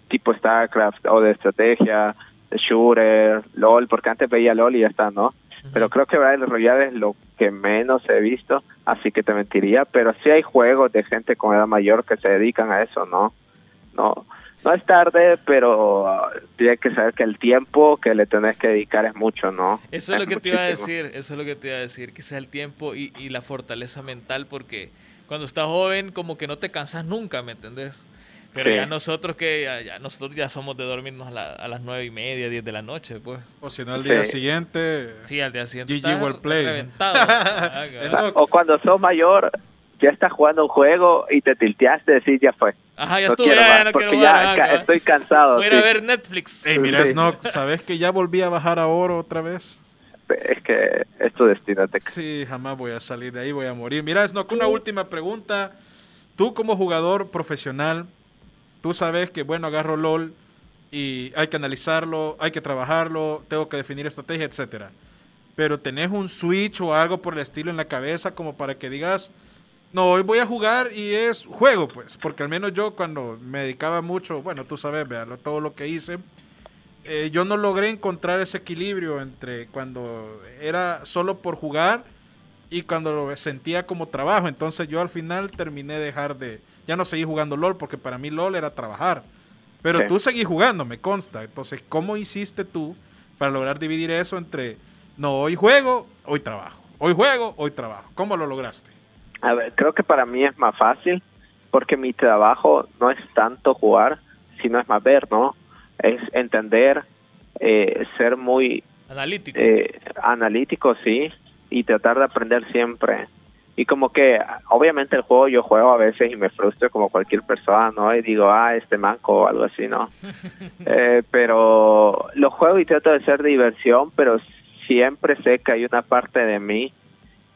tipo StarCraft o de estrategia, de shooter, LOL, porque antes veía LOL y ya está, ¿no? Pero creo que Battle Royale es lo que menos he visto, así que te mentiría, pero sí hay juegos de gente con edad mayor que se dedican a eso, ¿no? No, no es tarde, pero uh, tienes que saber que el tiempo que le tenés que dedicar es mucho, ¿no? Eso es lo que te iba a decir, eso es lo que te iba a decir, que sea el tiempo y, y la fortaleza mental, porque cuando estás joven como que no te cansas nunca, ¿me entendés? Pero Sí. ya nosotros que ya, ya- nosotros ya somos de dormirnos a, la- a las nueve y media, diez de la noche, pues. O si no, al día Sí. siguiente. Sí, al día siguiente. GG está played. reventado. Ah, cabal. O cuando sos mayor, ya estás jugando un juego y te tilteaste, decir ya fue. Ajá, ya no estuve, quiero ya, más, no porque quiero ya jugar. ah, ca- cabal. estoy cansado. Voy a ir a sí. ver Netflix. Ey, mira, Sí. Snock, ¿sabes que ya volví a bajar a oro otra vez? Es que es tu destino. Te... Sí, jamás voy a salir de ahí, voy a morir. Mira, Snock, una última pregunta. Tú como jugador profesional, tú sabes que, bueno, agarro LOL y hay que analizarlo, hay que trabajarlo, tengo que definir estrategia, etcétera. Pero tenés un switch o algo por el estilo en la cabeza como para que digas, no, hoy voy a jugar y es juego, pues. Porque al menos yo cuando me dedicaba mucho, bueno, tú sabes, vea, todo lo que hice, eh, yo no logré encontrar ese equilibrio entre cuando era solo por jugar y cuando lo sentía como trabajo. Entonces yo al final terminé de dejar de... Ya no seguí jugando LOL porque para mí LOL era trabajar. Pero Sí. tú seguís jugando, me consta. Entonces, ¿cómo hiciste tú para lograr dividir eso entre, no, hoy juego, hoy trabajo? Hoy juego, hoy trabajo. ¿Cómo lo lograste? A ver, creo que para mí es más fácil porque mi trabajo no es tanto jugar, sino es más ver, ¿no? Es entender, eh, ser muy Analítico. eh, analítico, sí, y tratar de aprender siempre. Y como que, obviamente el juego yo juego a veces y me frustro como cualquier persona, ¿no? Y digo, ah, este manco o algo así, ¿no? Eh, pero lo juego y trato de ser diversión, pero siempre sé que hay una parte de mí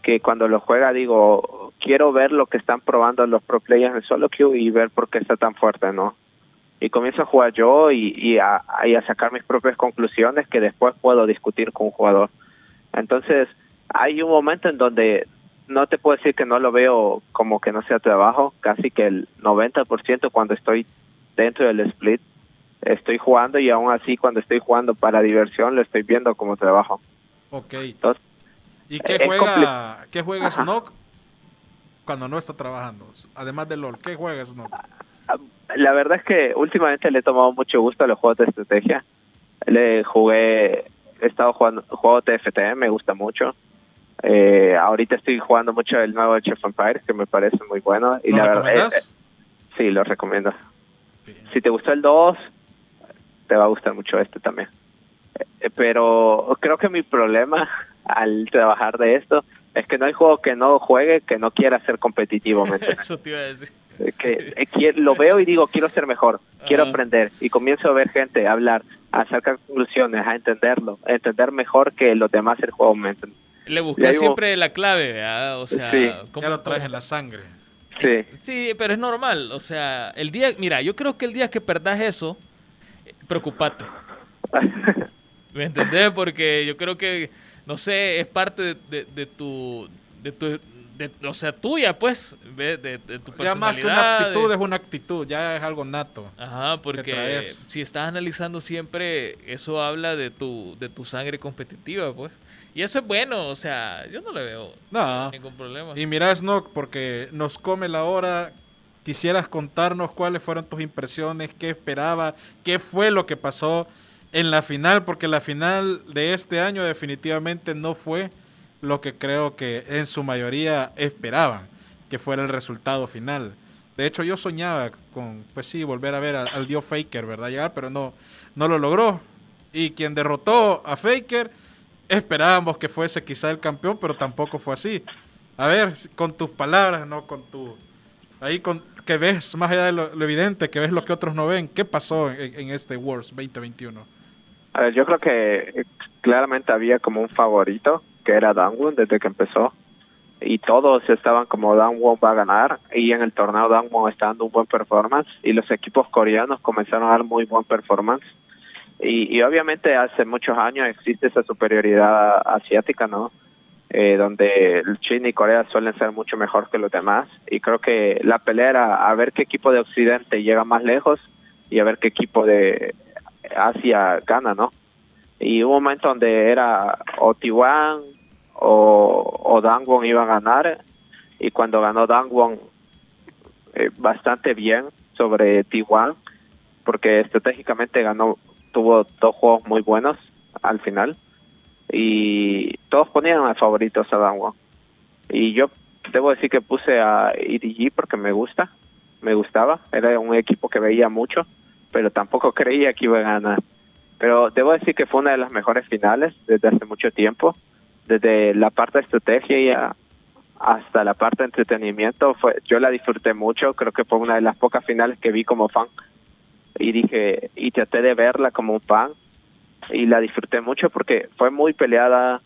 que cuando lo juega digo, quiero ver lo que están probando los pro players en solo queue y ver por qué está tan fuerte, ¿no? Y comienzo a jugar yo y, y, a, y a sacar mis propias conclusiones que después puedo discutir con un jugador. Entonces, hay un momento en donde no te puedo decir que no lo veo como que no sea trabajo, casi que el 90% cuando estoy dentro del split estoy jugando y aún así cuando estoy jugando para diversión lo estoy viendo como trabajo. Ok. Entonces, ¿Y qué juega, qué juega Ajá. Snock cuando no está trabajando? Además de LOL, ¿qué juega Snock? La verdad es que últimamente le he tomado mucho gusto a los juegos de estrategia. Le jugué, he estado jugando juego TFT, me gusta mucho. Eh, ahorita estoy jugando mucho el nuevo of Empires, que me parece muy bueno. Y ¿Lo la verdad, eh, eh, sí, lo recomiendo. Bien. Si te gustó el 2, te va a gustar mucho este también. Eh, pero creo que mi problema al trabajar de esto es que no hay juego que no juegue que no quiera ser competitivo. ¿me entiendes? Eso te iba a decir. que lo veo y digo, quiero ser mejor, quiero aprender. Y comienzo a ver gente hablar, a sacar conclusiones, a entenderlo, a entender mejor que los demás el juego. ¿me? Le buscas digo- siempre la clave, ¿verdad? O sea, Sí. ¿cómo- Ya lo traes en la sangre. Sí. Sí, pero es normal. O sea, el día, mira, yo creo que el día que perdás eso, preocupate. ¿Me entendés? Porque yo creo que, no sé, es parte de, de- de tu, de tu, de- o sea, tuya, pues, de, de tu Ya más que una personalidad. actitud de- es una actitud, ya es algo nato. Ajá, porque si estás analizando siempre, eso habla de tu, de tu sangre competitiva, pues. Y eso es bueno, o sea, yo no le veo No. ningún problema. Y mira, Snock, porque nos come la hora. Quisieras contarnos cuáles fueron tus impresiones, qué esperaba, qué fue lo que pasó en la final, porque la final de este año definitivamente no fue lo que creo que en su mayoría esperaban que fuera el resultado final. De hecho, yo soñaba con, pues sí, volver a ver al, al dios Faker, ¿verdad? Llegar, pero no, no lo logró. Y quien derrotó a Faker, esperábamos que fuese quizá el campeón, pero tampoco fue así. A ver, con tus palabras, no con tu... Ahí con, que ves, más allá de lo, evidente, que ves lo que otros no ven. ¿Qué pasó en, este Worlds 2021? A ver, yo creo que eh, claramente había como un favorito, que era Dangwon desde que empezó. Y todos estaban como Dangwon va a ganar. Y en el torneo Dangwon está dando un buen performance. Y los equipos coreanos comenzaron a dar muy buen performance. Y, obviamente hace muchos años existe esa superioridad asiática, ¿no? Eh, donde China y Corea suelen ser mucho mejor que los demás. Y creo que la pelea era a ver qué equipo de Occidente llega más lejos y a ver qué equipo de Asia gana, ¿no? Y un momento donde era o Taiwán o, o Dangwon iba a ganar y cuando ganó Dangwon eh, bastante bien sobre Taiwán porque estratégicamente ganó tuvo dos juegos muy buenos al final. Y todos ponían a favoritos a Dangwon y yo debo decir que puse a EDG porque me gusta me gustaba. Era un equipo que veía mucho pero tampoco creía que iba a ganar. Pero debo decir que fue una de las mejores finales desde hace mucho tiempo desde la parte de estrategia hasta la parte de entretenimiento. Fue yo la disfruté mucho creo que fue una de las pocas finales que vi como fan y dije y traté de verla como un fan y la disfruté mucho porque fue muy peleada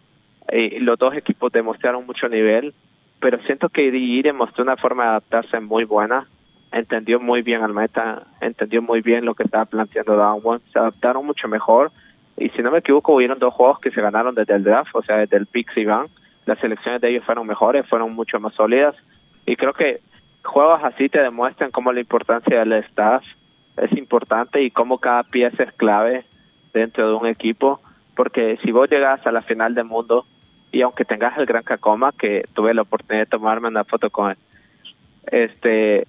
y los dos equipos demostraron mucho nivel pero siento que DI demostró una forma de adaptarse muy buena entendió muy bien al meta entendió muy bien lo que estaba planteando Downone se adaptaron mucho mejor y si no me equivoco hubieron dos juegos que se ganaron desde el draft o sea desde el Pixie Van las selecciones de ellos fueron mejores fueron mucho más sólidas y creo que juegos así te demuestran cómo la importancia del staff es importante y cómo cada pieza es clave dentro de un equipo, porque si vos llegas a la final del mundo y aunque tengas el gran Kakoma, que tuve la oportunidad de tomarme una foto con él, este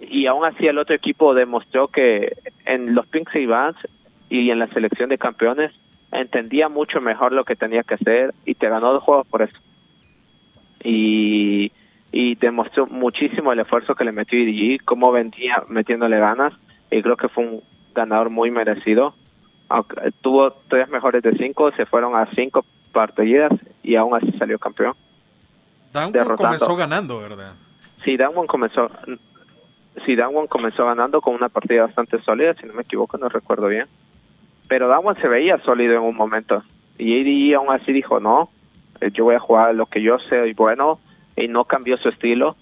y aún así el otro equipo demostró que en los Pinks Bands y en la selección de campeones entendía mucho mejor lo que tenía que hacer y te ganó dos juegos por eso. Y, y demostró muchísimo el esfuerzo que le metió EDG, cómo venía metiéndole ganas y creo que fue un ganador muy merecido. Aunque tuvo tres mejores de cinco, se fueron a cinco partidas y aún así salió campeón. Danwon Derrotando. comenzó ganando, ¿verdad? Sí, Dangwon comenzó, sí, comenzó ganando con una partida bastante sólida, si no me equivoco, no recuerdo bien. Pero Dangwon se veía sólido en un momento. Y ADE aún así dijo, no, eh, yo voy a jugar lo que yo sé y bueno, y no cambió su estilo.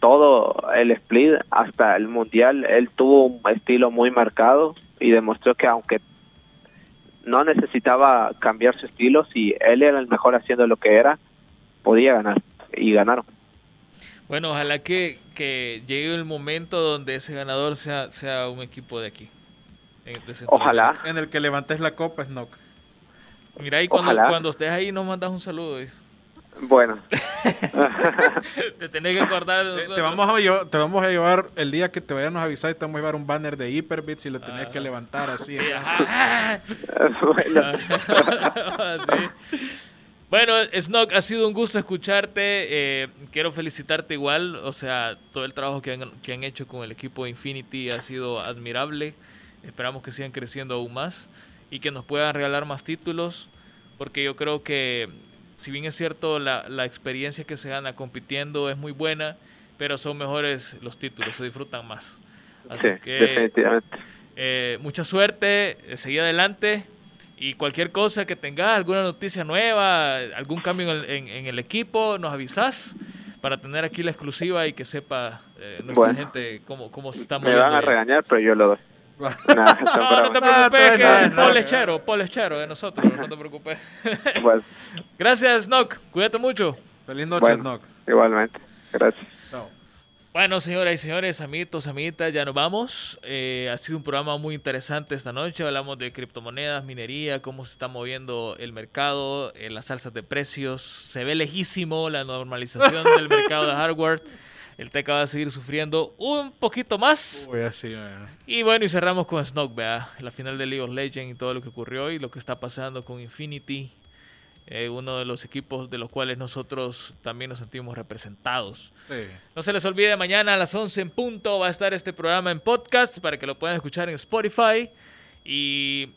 Todo el split, hasta el mundial, él tuvo un estilo muy marcado y demostró que aunque no necesitaba cambiar su estilo, si él era el mejor haciendo lo que era, podía ganar. Y ganaron. Bueno, ojalá que, que llegue el momento donde ese ganador sea, sea un equipo de aquí. de. Ojalá. En el que levantes la copa, Snock. Mira, y cuando, Ojalá. cuando estés ahí nos mandas un saludo. ¿ves? Bueno, Te tenés que acordar de Te, nosotros. te vamos a llevar, te vamos a llevar el día que te vayamos a avisar y te vamos a llevar un banner de Hyperbits y lo tenés que levantar así. Sí, ajá. bueno. Sí. Bueno, Snock, ha sido un gusto escucharte. eh, quiero felicitarte igual. O sea, todo el trabajo que han, que han hecho con el equipo Infinity ha sido admirable. Esperamos que sigan creciendo aún más y que nos puedan regalar más títulos. Porque yo creo que, si bien es cierto, la, la experiencia que se gana compitiendo es muy buena, pero son mejores los títulos, se disfrutan más. Sí, Así que definitivamente. eh, mucha suerte, eh, seguí adelante y cualquier cosa que tengas, alguna noticia nueva, algún cambio en el, en- en el equipo, nos avisas para tener aquí la exclusiva y que sepa eh, nuestra Bueno. gente cómo, cómo se está Me moviendo. van a regañar, pero yo lo doy. No, no te preocupes, que no, no, Paul no. es chero, Paul es chero de nosotros, no te preocupes. Bueno, Gracias, Nock, cuídate mucho. Feliz noche, bueno, Nock. igualmente. Gracias. Chao. Bueno, señoras y señores, amiguitos, amiguitas, ya nos vamos. Eh, ha sido un programa muy interesante esta noche. Hablamos de criptomonedas, minería, cómo se está moviendo el mercado, eh, las alzas de precios. Se ve lejísimo la normalización del mercado de hardware. El TECA va a seguir sufriendo un poquito más. Uy, así, eh. Y bueno, y cerramos con Snoke, vea, la final de League of Legends y todo lo que ocurrió y lo que está pasando con Infinity, eh, uno de los equipos de los cuales nosotros también nos sentimos representados. Sí. No se les olvide, mañana a las 11 en punto va a estar este programa en podcast para que lo puedan escuchar en Spotify. Y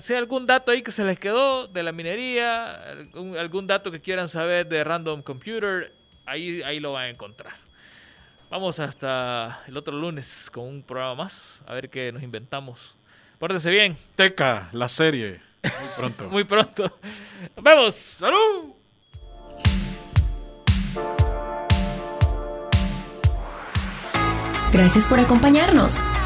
si algún dato ahí que se les quedó de la minería, algún, algún dato que quieran saber de Random Computer, ahí, ahí lo van a encontrar. Vamos hasta el otro lunes con un programa más, a ver qué nos inventamos. Pórtense bien, Teca, la serie. Muy pronto. muy pronto. Nos vemos. ¡Salud! Gracias por acompañarnos.